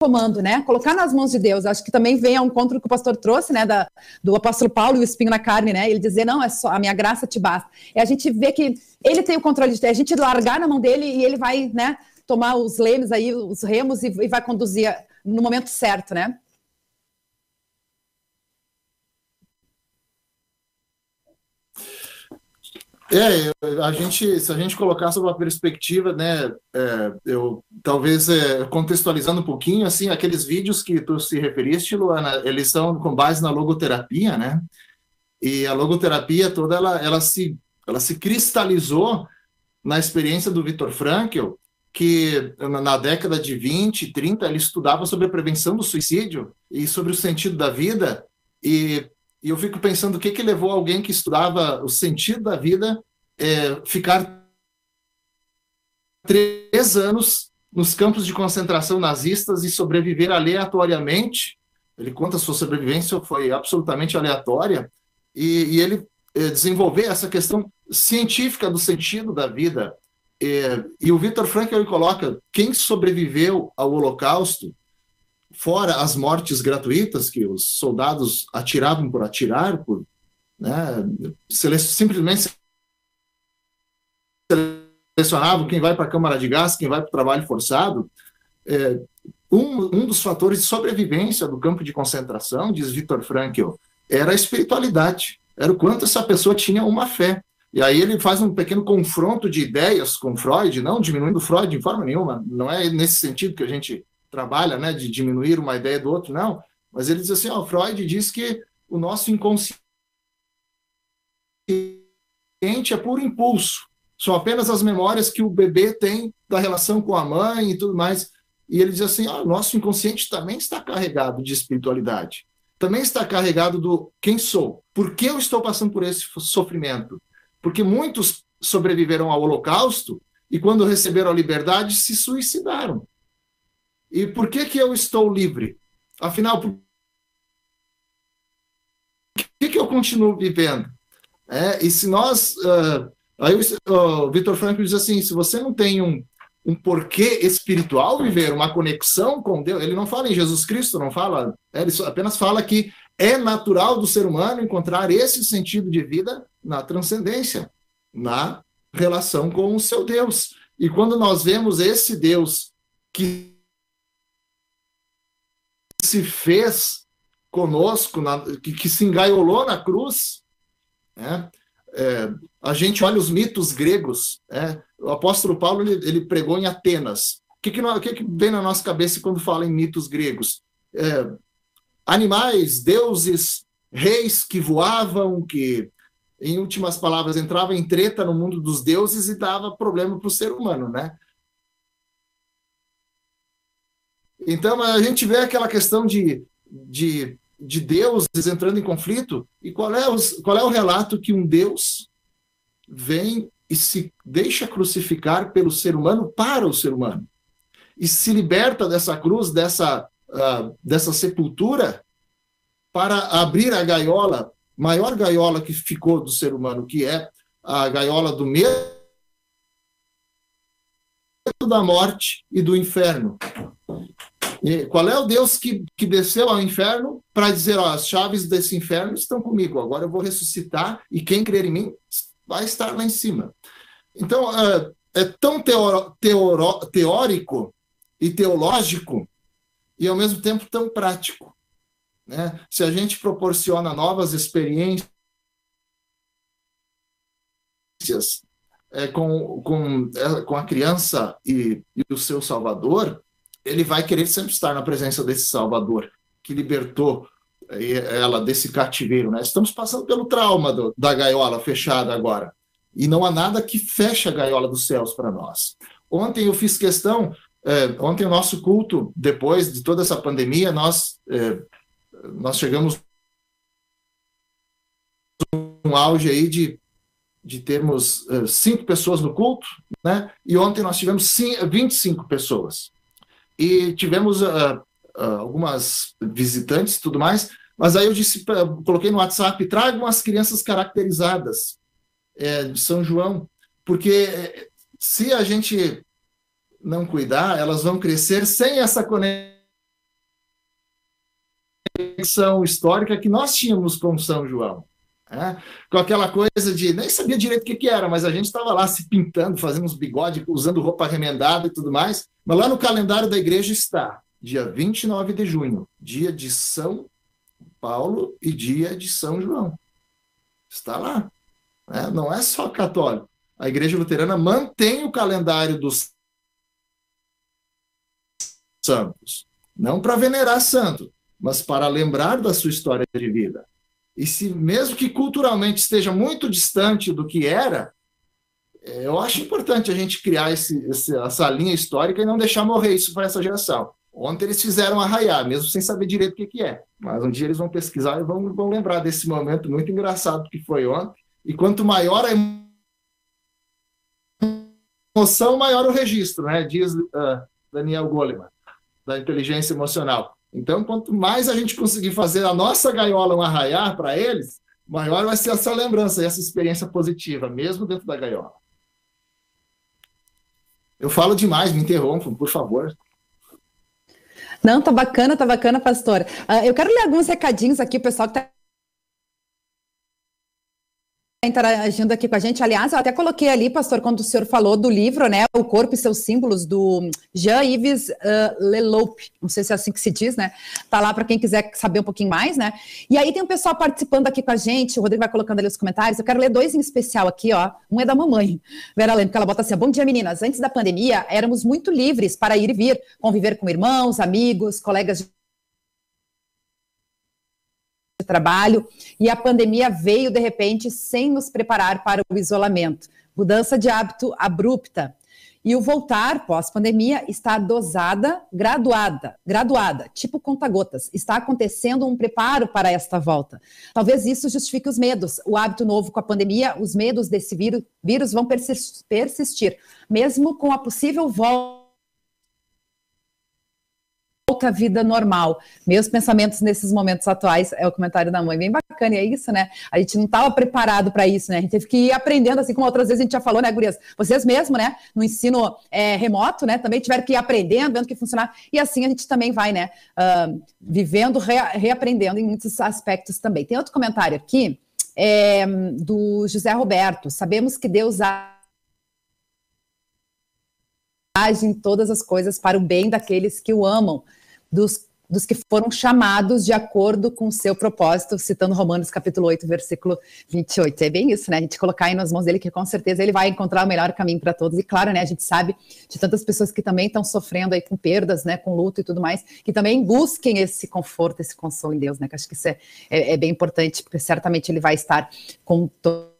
comando, né? Colocar nas mãos de Deus. Acho que também vem ao encontro que o pastor trouxe, né? Da, do apóstolo Paulo e o espinho na carne, né? Ele dizer, não, é só a minha graça te basta. É a gente ver que ele tem o controle de é a gente largar na mão dele e ele vai, né? Tomar os lemes aí, os remos e, e vai conduzir no momento certo, né? É, a gente, se a gente colocar sob uma perspectiva, né, é, eu talvez é, contextualizando um pouquinho, assim, aqueles vídeos que tu se referiste, Luana, eles são com base na logoterapia, né? E a logoterapia toda ela, ela se ela se cristalizou na experiência do Viktor Frankl, que na década de 20, 30, ele estudava sobre a prevenção do suicídio e sobre o sentido da vida e e eu fico pensando o que, que levou alguém que estudava o sentido da vida é, ficar três anos nos campos de concentração nazistas e sobreviver aleatoriamente. Ele conta a sua sobrevivência foi absolutamente aleatória e, e ele é, desenvolver essa questão científica do sentido da vida. É, e o Victor Frankl ele coloca quem sobreviveu ao Holocausto fora as mortes gratuitas que os soldados atiravam por atirar, por né, simplesmente selecionavam quem vai para a câmara de gás, quem vai para o trabalho forçado. É, um, um dos fatores de sobrevivência do campo de concentração, diz Viktor Frankl, era a espiritualidade, era o quanto essa pessoa tinha uma fé. E aí ele faz um pequeno confronto de ideias com Freud, não diminuindo Freud de forma nenhuma, não é nesse sentido que a gente trabalha, né, de diminuir uma ideia do outro, não. Mas ele diz assim, ó, Freud diz que o nosso inconsciente é puro impulso. São apenas as memórias que o bebê tem da relação com a mãe e tudo mais. E ele diz assim, ó, o nosso inconsciente também está carregado de espiritualidade. Também está carregado do quem sou. Por que eu estou passando por esse sofrimento? Porque muitos sobreviveram ao holocausto e quando receberam a liberdade se suicidaram. E por que, que eu estou livre? Afinal, por que, que eu continuo vivendo? É, e se nós. Uh, aí o, o Vitor Franco diz assim: se você não tem um, um porquê espiritual viver, uma conexão com Deus, ele não fala em Jesus Cristo, não fala, é, ele apenas fala que é natural do ser humano encontrar esse sentido de vida na transcendência, na relação com o seu Deus. E quando nós vemos esse Deus que se fez conosco, na, que, que, se engaiolou na cruz. Né? É, a gente olha os mitos gregos. É, o apóstolo Paulo ele, ele, pregou em Atenas. O que, que, que, que, vem na nossa cabeça quando fala em mitos gregos? É, animais, deuses, reis que voavam, que, em últimas palavras, entravam em treta no mundo dos deuses e dava problema para o ser humano, né? Então, a gente vê aquela questão de, de, de deuses entrando em conflito, e qual é, os, qual é o relato que um Deus vem e se deixa crucificar pelo ser humano para o ser humano, e se liberta dessa cruz, dessa, uh, dessa sepultura, para abrir a gaiola, maior gaiola que ficou do ser humano, que é a gaiola do medo da morte e do inferno. E qual é o Deus que, que desceu ao inferno para dizer: ó, as chaves desse inferno estão comigo, agora eu vou ressuscitar e quem crer em mim vai estar lá em cima. Então, é, é tão teoro, teoro, teórico e teológico e ao mesmo tempo tão prático. né? se a gente proporciona novas experiências é, com, com, é, com a criança e, e o seu salvador, ele vai querer sempre estar na presença desse salvador que libertou é, ela desse cativeiro. Né? Estamos passando pelo trauma do, da gaiola fechada agora. E não há nada que feche a gaiola dos céus para nós. Ontem eu fiz questão, é, ontem o nosso culto, depois de toda essa pandemia, nós, é, nós chegamos um auge aí de de termos uh, cinco pessoas no culto, né? E ontem nós tivemos cinco, 25 pessoas. E tivemos uh, uh, algumas visitantes e tudo mais, mas aí eu disse, coloquei no WhatsApp, tragam as crianças caracterizadas é, de São João, porque se a gente não cuidar, elas vão crescer sem essa conexão histórica que nós tínhamos com São João. É, com aquela coisa de nem sabia direito o que, que era, mas a gente estava lá se pintando, fazendo uns bigodes, usando roupa remendada e tudo mais. Mas lá no calendário da igreja está dia 29 de junho, dia de São Paulo e dia de São João. Está lá. É, não é só católico. A igreja luterana mantém o calendário dos santos. Não para venerar santo, mas para lembrar da sua história de vida. E se mesmo que culturalmente esteja muito distante do que era, é, eu acho importante a gente criar esse, essa linha histórica e não deixar morrer isso para essa geração. Ontem eles fizeram arraiar, mesmo sem saber direito o que, que é. Mas um dia eles vão pesquisar e vão, vão lembrar desse momento muito engraçado que foi ontem. E quanto maior a emoção, maior o registro, né? diz uh, Daniel Goleman, da inteligência emocional. Então, quanto mais a gente conseguir fazer a nossa gaiola um arraiar para eles, maior vai ser essa lembrança, essa experiência positiva, mesmo dentro da gaiola. Eu falo demais, me interrompam, por favor. Não, tá bacana, tá bacana, pastor. Uh, eu quero ler alguns recadinhos aqui, o pessoal que tá interagindo aqui com a gente. Aliás, eu até coloquei ali, pastor, quando o senhor falou do livro, né, O Corpo e seus Símbolos, do Jean-Yves uh, Leloup, não sei se é assim que se diz, né, tá lá para quem quiser saber um pouquinho mais, né, e aí tem um pessoal participando aqui com a gente, o Rodrigo vai colocando ali os comentários, eu quero ler dois em especial aqui, ó, um é da mamãe, Vera Leme, que ela bota assim, bom dia meninas, antes da pandemia éramos muito livres para ir e vir, conviver com irmãos, amigos, colegas de trabalho e a pandemia veio de repente sem nos preparar para o isolamento. Mudança de hábito abrupta. E o voltar pós-pandemia está dosada, graduada, graduada, tipo conta-gotas. Está acontecendo um preparo para esta volta. Talvez isso justifique os medos. O hábito novo com a pandemia, os medos desse vírus, vão persistir, mesmo com a possível volta volta à vida normal. Meus pensamentos nesses momentos atuais é o comentário da mãe, bem bacana, e é isso, né? A gente não estava preparado para isso, né? A gente teve que ir aprendendo, assim como outras vezes a gente já falou, né, Gurias? Vocês mesmo, né, no ensino é, remoto, né, também tiveram que ir aprendendo, vendo que funcionar, e assim a gente também vai, né, uh, vivendo, re, reaprendendo em muitos aspectos também. Tem outro comentário aqui, é, do José Roberto. Sabemos que Deus age em todas as coisas para o bem daqueles que o amam, dos, dos que foram chamados de acordo com o seu propósito, citando Romanos capítulo 8, versículo 28. É bem isso, né? A gente colocar aí nas mãos dele que com certeza ele vai encontrar o melhor caminho para todos. E claro, né, a gente sabe de tantas pessoas que também estão sofrendo aí com perdas, né, com luto e tudo mais, que também busquem esse conforto, esse consolo em Deus, né? Que acho que isso é, é, é bem importante, porque certamente ele vai estar com todos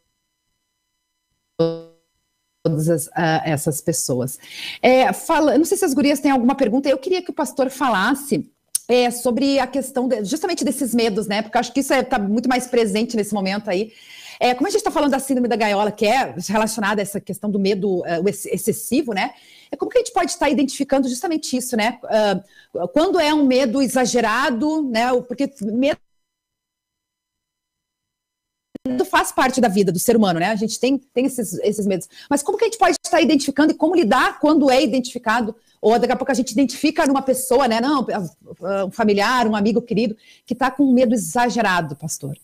todas as, uh, essas pessoas. É, fala, não sei se as gurias têm alguma pergunta, eu queria que o pastor falasse é, sobre a questão de, justamente desses medos, né? Porque acho que isso está é, muito mais presente nesse momento aí. É, como a gente está falando da síndrome da gaiola, que é relacionada a essa questão do medo uh, excessivo, né? É como que a gente pode estar identificando justamente isso, né? Uh, quando é um medo exagerado, né? Porque medo medo faz parte da vida do ser humano, né? A gente tem, tem esses, esses medos. Mas como que a gente pode estar identificando e como lidar quando é identificado? Ou daqui a pouco a gente identifica numa pessoa, né? Não, um familiar, um amigo querido, que está com um medo exagerado, pastor.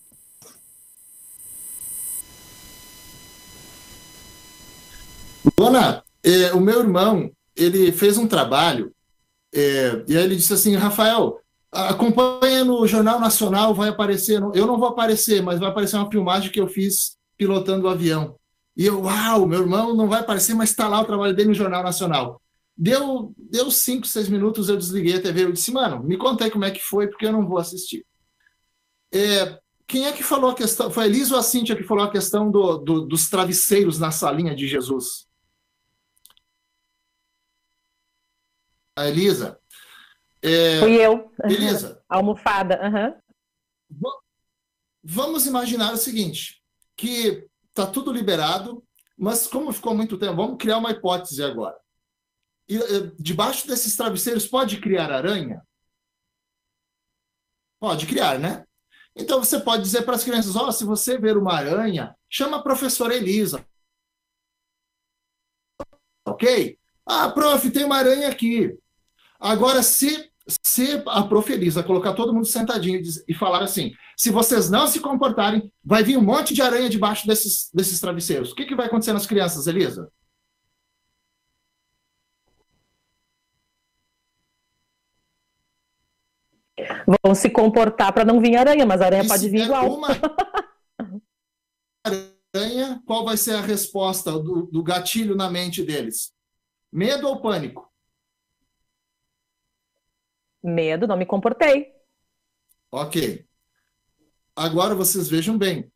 Dona, é, o meu irmão, ele fez um trabalho, é, e aí ele disse assim, Rafael, Acompanha no Jornal Nacional, vai aparecer. Eu não vou aparecer, mas vai aparecer uma filmagem que eu fiz pilotando o avião. E eu, uau, meu irmão não vai aparecer, mas está lá o trabalho dele no Jornal Nacional. Deu, deu cinco, seis minutos, eu desliguei a TV. Eu disse, mano, me conta aí como é que foi, porque eu não vou assistir. É, quem é que falou a questão? Foi a Elisa ou a Cíntia que falou a questão do, do, dos travesseiros na salinha de Jesus? A Elisa. É, Fui eu. Elisa. [laughs] Almofada. Uhum. Vamos imaginar o seguinte, que está tudo liberado, mas como ficou muito tempo, vamos criar uma hipótese agora. E, debaixo desses travesseiros pode criar aranha? Pode criar, né? Então você pode dizer para as crianças: ó, oh, se você ver uma aranha, chama a professora Elisa. Ok? Ah, prof, tem uma aranha aqui. Agora, se, se a prof Elisa colocar todo mundo sentadinho e falar assim: se vocês não se comportarem, vai vir um monte de aranha debaixo desses, desses travesseiros. O que, que vai acontecer nas crianças, Elisa? Vão se comportar para não vir aranha, mas a aranha e pode vir igual. Uma aranha, qual vai ser a resposta do, do gatilho na mente deles? Medo ou pânico? Medo, não me comportei. Ok. Agora vocês vejam bem,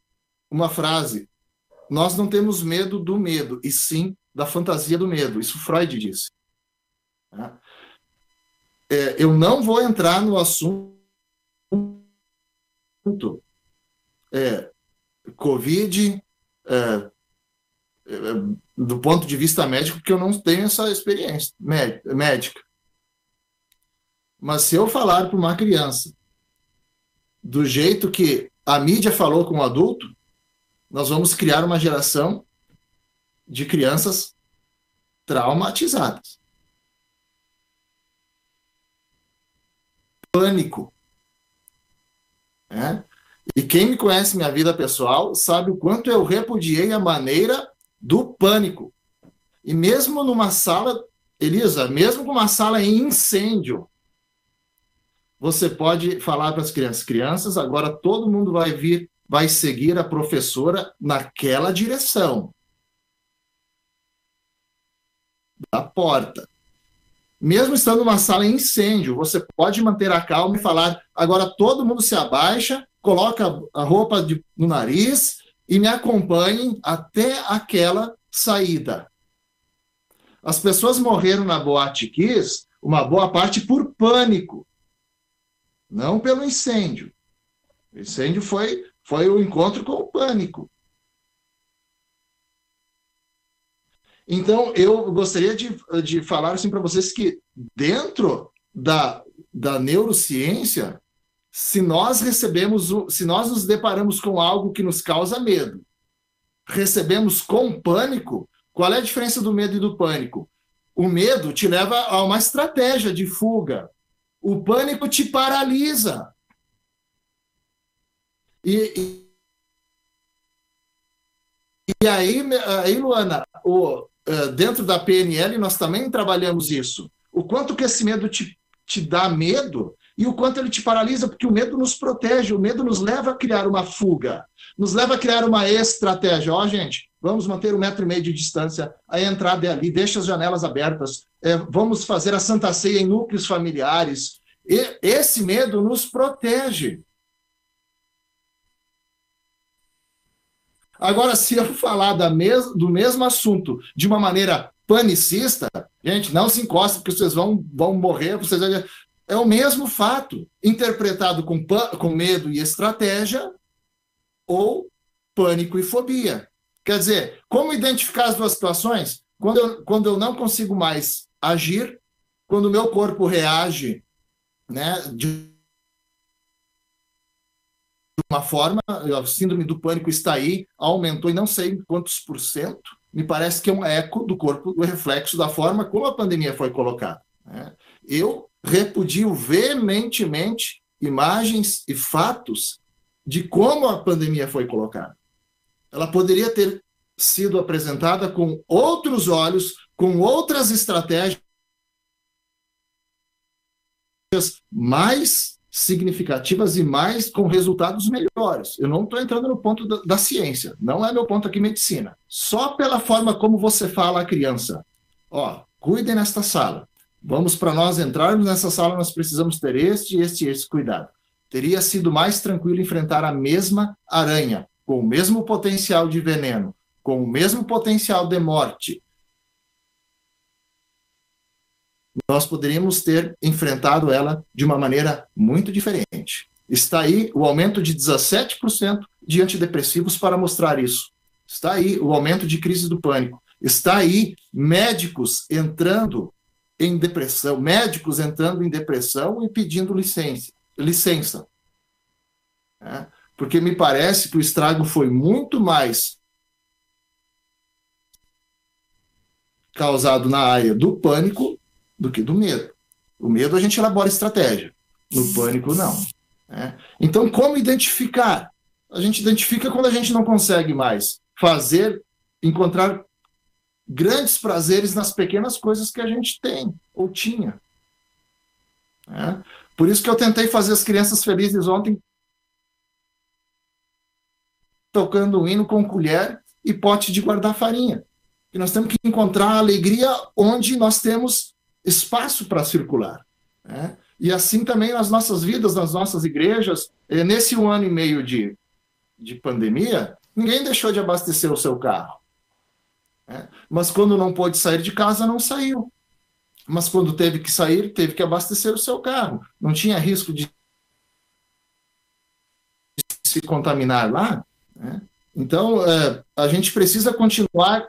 uma frase. Nós não temos medo do medo, e sim da fantasia do medo. Isso Freud disse. Tá? É, eu não vou entrar no assunto é, Covid é, é, do ponto de vista médico, porque eu não tenho essa experiência médica. Mas se eu falar para uma criança do jeito que a mídia falou com o adulto, nós vamos criar uma geração de crianças traumatizadas. Pânico. É? E quem me conhece minha vida pessoal sabe o quanto eu repudiei a maneira do pânico. E mesmo numa sala, Elisa, mesmo com uma sala em incêndio, você pode falar para as crianças: crianças, agora todo mundo vai vir, vai seguir a professora naquela direção da porta. Mesmo estando numa sala em incêndio, você pode manter a calma e falar: agora todo mundo se abaixa, coloca a roupa de, no nariz e me acompanhem até aquela saída. As pessoas morreram na Boate Kiss, uma boa parte por pânico não pelo incêndio. O incêndio foi, foi o encontro com o pânico. Então, eu gostaria de, de falar assim para vocês que dentro da, da neurociência, se nós recebemos, se nós nos deparamos com algo que nos causa medo, recebemos com pânico, qual é a diferença do medo e do pânico? O medo te leva a uma estratégia de fuga, o pânico te paralisa. E, e, e aí, aí, Luana, o, uh, dentro da PNL nós também trabalhamos isso. O quanto que esse medo te, te dá medo e o quanto ele te paralisa, porque o medo nos protege, o medo nos leva a criar uma fuga, nos leva a criar uma estratégia. Ó, gente, vamos manter um metro e meio de distância, a entrada é ali, deixa as janelas abertas, é, vamos fazer a Santa Ceia em núcleos familiares. E esse medo nos protege. Agora, se eu falar mes do mesmo assunto de uma maneira panicista, gente, não se encosta, porque vocês vão, vão morrer. Vocês... É o mesmo fato, interpretado com, com medo e estratégia, ou pânico e fobia. Quer dizer, como identificar as duas situações? Quando eu, quando eu não consigo mais agir, quando o meu corpo reage né, de uma forma, a síndrome do pânico está aí, aumentou e não sei quantos por cento, me parece que é um eco do corpo, do reflexo da forma como a pandemia foi colocada. Né? Eu repudio veementemente imagens e fatos de como a pandemia foi colocada. Ela poderia ter sido apresentada com outros olhos, com outras estratégias mais significativas e mais com resultados melhores. Eu não estou entrando no ponto da, da, ciência, não é meu ponto aqui medicina. Só pela forma como você fala à criança. Ó, cuidem nesta sala. Vamos para nós entrarmos nessa sala, nós precisamos ter este, este e este cuidado. Teria sido mais tranquilo enfrentar a mesma aranha, com o mesmo potencial de veneno, com o mesmo potencial de morte, nós poderíamos ter enfrentado ela de uma maneira muito diferente. Está aí o aumento de 17% de antidepressivos para mostrar isso. Está aí o aumento de crise do pânico. Está aí médicos entrando em depressão, médicos entrando em depressão e pedindo licença. licença. É, porque me parece que o estrago foi muito mais causado na área do pânico do que do medo. O medo a gente elabora estratégia, no pânico não. Né? Então, como identificar? A gente identifica quando a gente não consegue mais fazer, encontrar grandes prazeres nas pequenas coisas que a gente tem ou tinha. Né? Por isso que eu tentei fazer as crianças felizes ontem tocando um hino com colher e pote de guardar farinha. E nós temos que encontrar a alegria onde nós temos espaço para circular. Né? E assim também nas nossas vidas, nas nossas igrejas, eh, nesse um ano e meio de, de pandemia, ninguém deixou de abastecer o seu carro. Né? Mas quando não pôde sair de casa, não saiu. Mas quando teve que sair, teve que abastecer o seu carro. Não tinha risco de se contaminar lá. Né? Então, é, a gente precisa continuar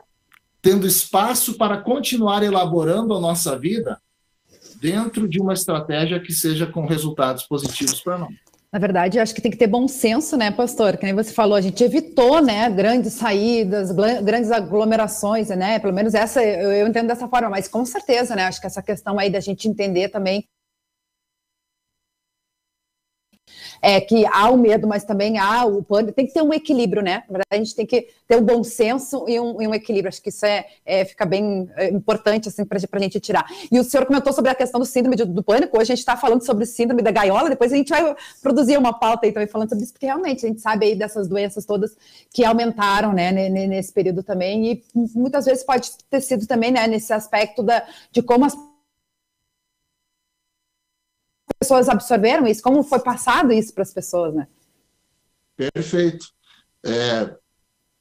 tendo espaço para continuar elaborando a nossa vida dentro de uma estratégia que seja com resultados positivos para nós. Na verdade, acho que tem que ter bom senso, né, pastor? Que nem você falou, a gente evitou, né, grandes saídas, grandes aglomerações, né? Pelo menos essa eu, eu entendo dessa forma, mas com certeza, né? Acho que essa questão aí da gente entender também é, que há o medo, mas também há o pânico. Tem que ter um equilíbrio, né? A gente tem que ter um bom senso e um, e um equilíbrio. Acho que isso é, é fica bem é, importante assim, para a gente tirar. E o senhor comentou sobre a questão do síndrome do, do pânico. Hoje a gente está falando sobre o síndrome da gaiola. Depois a gente vai produzir uma pauta aí também falando sobre isso, porque realmente a gente sabe aí dessas doenças todas que aumentaram né, nesse período também. E muitas vezes pode ter sido também né, nesse aspecto da, de como as pessoas absorveram isso? Como foi passado isso para as pessoas, né? Perfeito. É,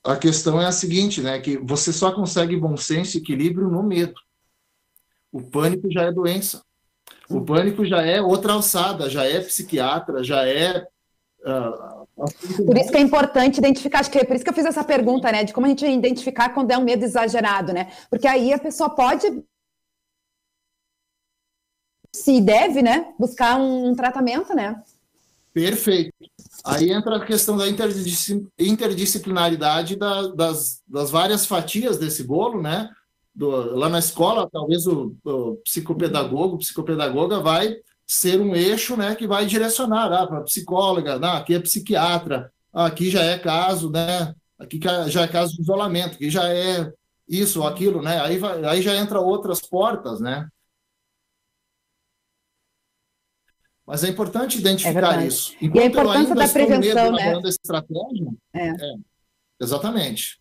a questão é a seguinte, né? Que você só consegue bom senso e equilíbrio no medo. O pânico já é doença. O pânico já é outra alçada, já é psiquiatra, já é. Uh, por isso que é importante identificar, acho que é por isso que eu fiz essa pergunta, né? De como a gente identificar quando é um medo exagerado, né? Porque aí a pessoa pode se deve, né, buscar um, tratamento, né? Perfeito. Aí entra a questão da interdisciplinaridade da, das, das várias fatias desse bolo, né? Do, lá na escola, talvez o, o psicopedagogo, psicopedagoga vai ser um eixo, né, que vai direcionar ah, para psicóloga, não, aqui é psiquiatra, ah, aqui já é caso, né? Aqui já é caso de isolamento, aqui já é isso aquilo, né? Aí, vai, aí já entra outras portas, né? Mas é importante identificar é isso. Enquanto e a importância da prevenção, né? estratégia, é. é. exatamente.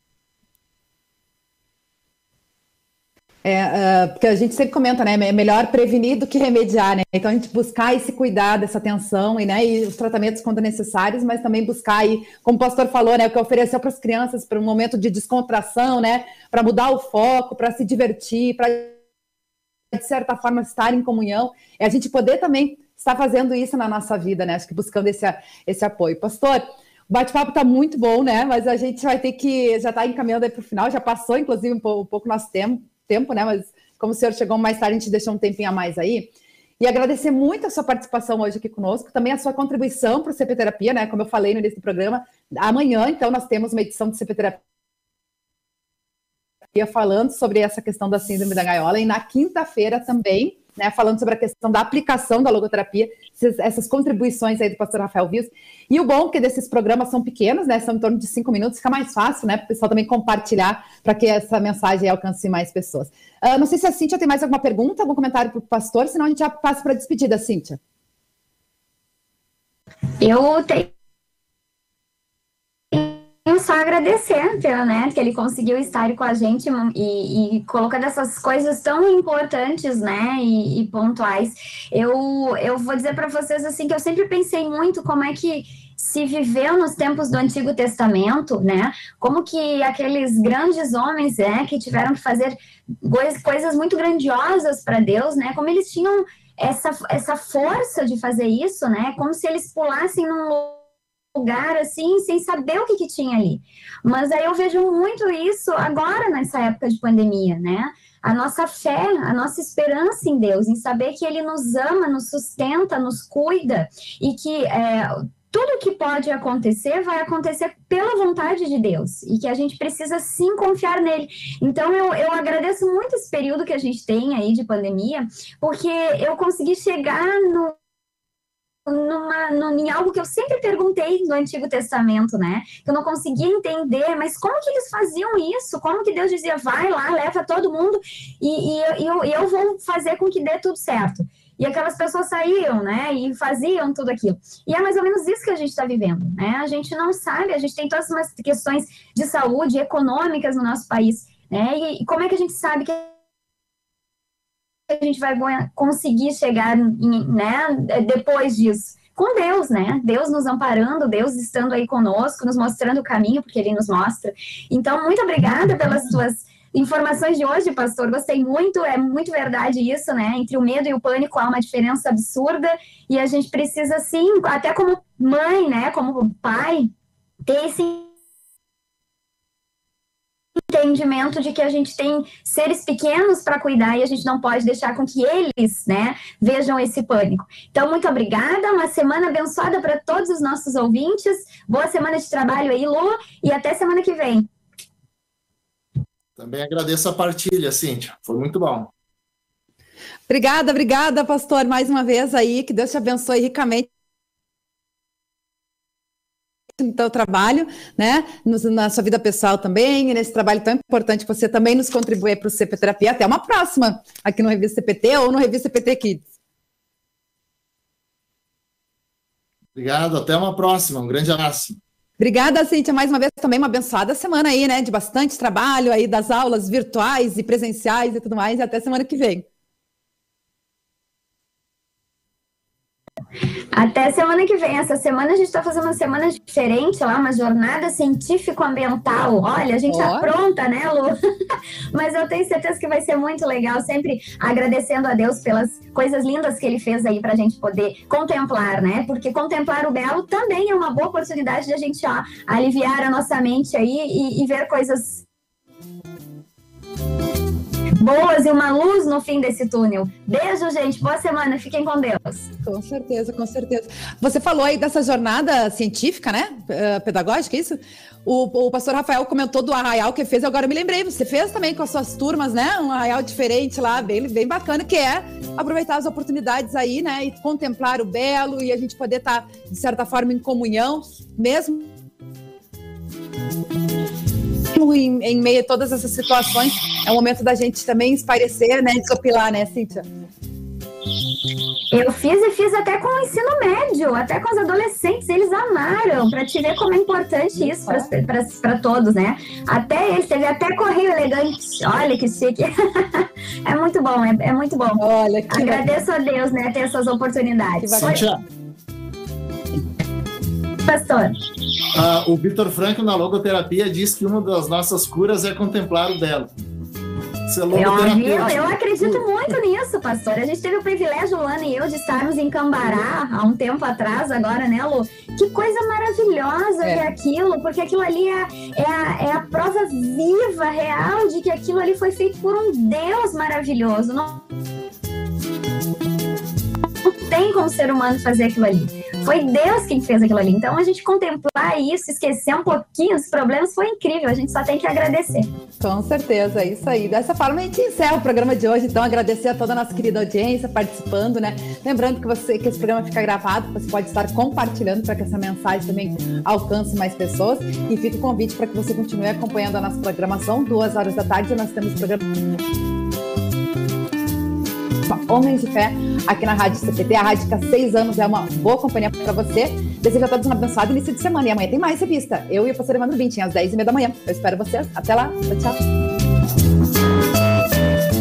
É, uh, porque a gente sempre comenta, né? É melhor prevenir do que remediar, né? Então a gente buscar esse cuidado, essa atenção e, né, e os tratamentos quando necessários, mas também buscar aí, como o pastor falou, né? O que ofereceu para as crianças para um momento de descontração, né? Para mudar o foco, para se divertir, para de certa forma estar em comunhão, é a gente poder também está fazendo isso na nossa vida, né? Acho que buscando esse, esse apoio. Pastor, o bate-papo está muito bom, né? Mas a gente vai ter que já está encaminhando aí para o final, já passou, inclusive, um pouco, um pouco nosso tempo, tempo, né? Mas como o senhor chegou mais tarde, a gente deixou um tempinho a mais aí. E agradecer muito a sua participação hoje aqui conosco, também a sua contribuição para o CP Terapia, né? Como eu falei no início do programa, amanhã, então, nós temos uma edição do CP Terapia falando sobre essa questão da síndrome da gaiola, e na quinta-feira também né, falando sobre a questão da aplicação da logoterapia, essas contribuições aí do pastor Rafael Vios. E o bom é que desses programas são pequenos, né, são em torno de cinco minutos, fica mais fácil, né, para o pessoal também compartilhar, para que essa mensagem alcance mais pessoas. Uh, não sei se a Cíntia tem mais alguma pergunta, algum comentário para o pastor, senão a gente já passa para a despedida, Cíntia. Eu tenho agradecer pelo, né, que ele conseguiu estar com a gente e, e colocando essas coisas tão importantes, né, e, e pontuais. Eu, eu vou dizer para vocês assim que eu sempre pensei muito como é que se viveu nos tempos do Antigo Testamento, né? Como que aqueles grandes homens, né, que tiveram que fazer coisas muito grandiosas para Deus, né? Como eles tinham essa, essa força de fazer isso, né? Como se eles pulassem num lugar assim, sem saber o que, que tinha ali. Mas aí eu vejo muito isso agora nessa época de pandemia, né? A nossa fé, a nossa esperança em Deus, em saber que Ele nos ama, nos sustenta, nos cuida e que é, tudo que pode acontecer vai acontecer pela vontade de Deus e que a gente precisa sim confiar nele. Então eu, eu agradeço muito esse período que a gente tem aí de pandemia, porque eu consegui chegar no numa, em algo que eu sempre perguntei no Antigo Testamento, né? Que eu não conseguia entender, mas como que eles faziam isso? Como que Deus dizia, vai lá, leva todo mundo e, e, eu, eu vou fazer com que dê tudo certo. E aquelas pessoas saíam, né? E faziam tudo aquilo. E é mais ou menos isso que a gente está vivendo, né? A gente não sabe, a gente tem todas umas questões de saúde, econômicas no nosso país, né? E, e como é que a gente sabe que a gente vai conseguir chegar, em, né? Depois disso? com Deus, né? Deus nos amparando, Deus estando aí conosco, nos mostrando o caminho, porque Ele nos mostra. Então, muito obrigada pelas suas informações de hoje, pastor. Gostei muito, é muito verdade isso, né? Entre o medo e o pânico há uma diferença absurda e a gente precisa, sim, até como mãe, né? Como pai, ter esse entendimento de que a gente tem seres pequenos para cuidar e a gente não pode deixar com que eles, né, vejam esse pânico. Então, muito obrigada, uma semana abençoada para todos os nossos ouvintes. Boa semana de trabalho aí, Lu, e até semana que vem. Também agradeço a partilha, Cíntia. Foi muito bom. Obrigada, obrigada, pastor, mais uma vez aí. Que Deus te abençoe ricamente no teu trabalho, né, na sua vida pessoal também, e nesse trabalho tão importante que você também nos contribui para o CP Terapia. Até uma próxima aqui no Revista CPT ou no Revista CPT Kids. Obrigado, até uma próxima. Um grande abraço. Obrigada, Cíntia, mais uma vez também uma abençoada semana aí, né? De bastante trabalho aí das aulas virtuais e presenciais e tudo mais. E até semana que vem. Até semana que vem. Essa semana a gente está fazendo uma semana diferente lá, uma jornada científico-ambiental. Olha, a gente Olha. apronta, né, Lu? [laughs] Mas eu tenho certeza que vai ser muito legal, sempre agradecendo a Deus pelas coisas lindas que ele fez aí para a gente poder contemplar, né? Porque contemplar o belo também é uma boa oportunidade de a gente ó, aliviar a nossa mente aí e, e ver coisas boas e uma luz no fim desse túnel. Beijo, gente. Boa semana. Fiquem com Deus. Com certeza, com certeza. Você falou aí dessa jornada científica, né? Uh, pedagógica, é isso? O, o, pastor Rafael comentou do arraial que fez, agora eu me lembrei, você fez também com as suas turmas, né? Um arraial diferente lá, bem, bem bacana, que é aproveitar as oportunidades aí, né? E contemplar o belo e a gente poder estar, tá, de certa forma, em comunhão, mesmo em, em meio a todas essas situações, é o momento da gente também esparecer, né? Desopilar, né, Cíntia? Eu fiz e fiz até com o ensino médio, até com os adolescentes, eles amaram, para te ver como é importante isso para todos, né? Até eles, teve até correio elegante, olha que chique. [laughs] é muito bom, é, é muito bom. Olha, Agradeço a Deus, né, ter essas oportunidades. Cíntia. Pastor. Ah, o Vitor Franco, na logoterapia, diz que uma das nossas curas é contemplar o belo. Isso é eu, eu acredito muito nisso, pastor. A gente teve o privilégio, Luana e eu, de estarmos em Cambará há um tempo atrás, agora, né, Lu? Que coisa maravilhosa é. que é aquilo, porque aquilo ali é, é, a, é a prova viva, real, de que aquilo ali foi feito por um Deus maravilhoso. Não tem como ser humano fazer aquilo ali. Foi Deus quem fez aquilo ali. Então a gente contemplar isso, esquecer um pouquinho os problemas foi incrível. A gente só tem que agradecer. Com certeza, é isso aí. Dessa forma a gente encerra o programa de hoje. Então agradecer a toda a nossa querida audiência participando, né? Lembrando que você que esse programa fica gravado, você pode estar compartilhando para que essa mensagem também alcance mais pessoas. E fica o convite para que você continue acompanhando a nossa programação. Duas horas da tarde nós temos programa. Homens de Fé, aqui na Rádio CPT. A rádio há seis anos é uma boa companhia para você. Desejo a todos um abençoado início de semana. E amanhã tem mais revista. Eu e o pastor Evandro Bintin, às 10h30 da manhã. Eu espero vocês. Até lá. Tchau, tchau.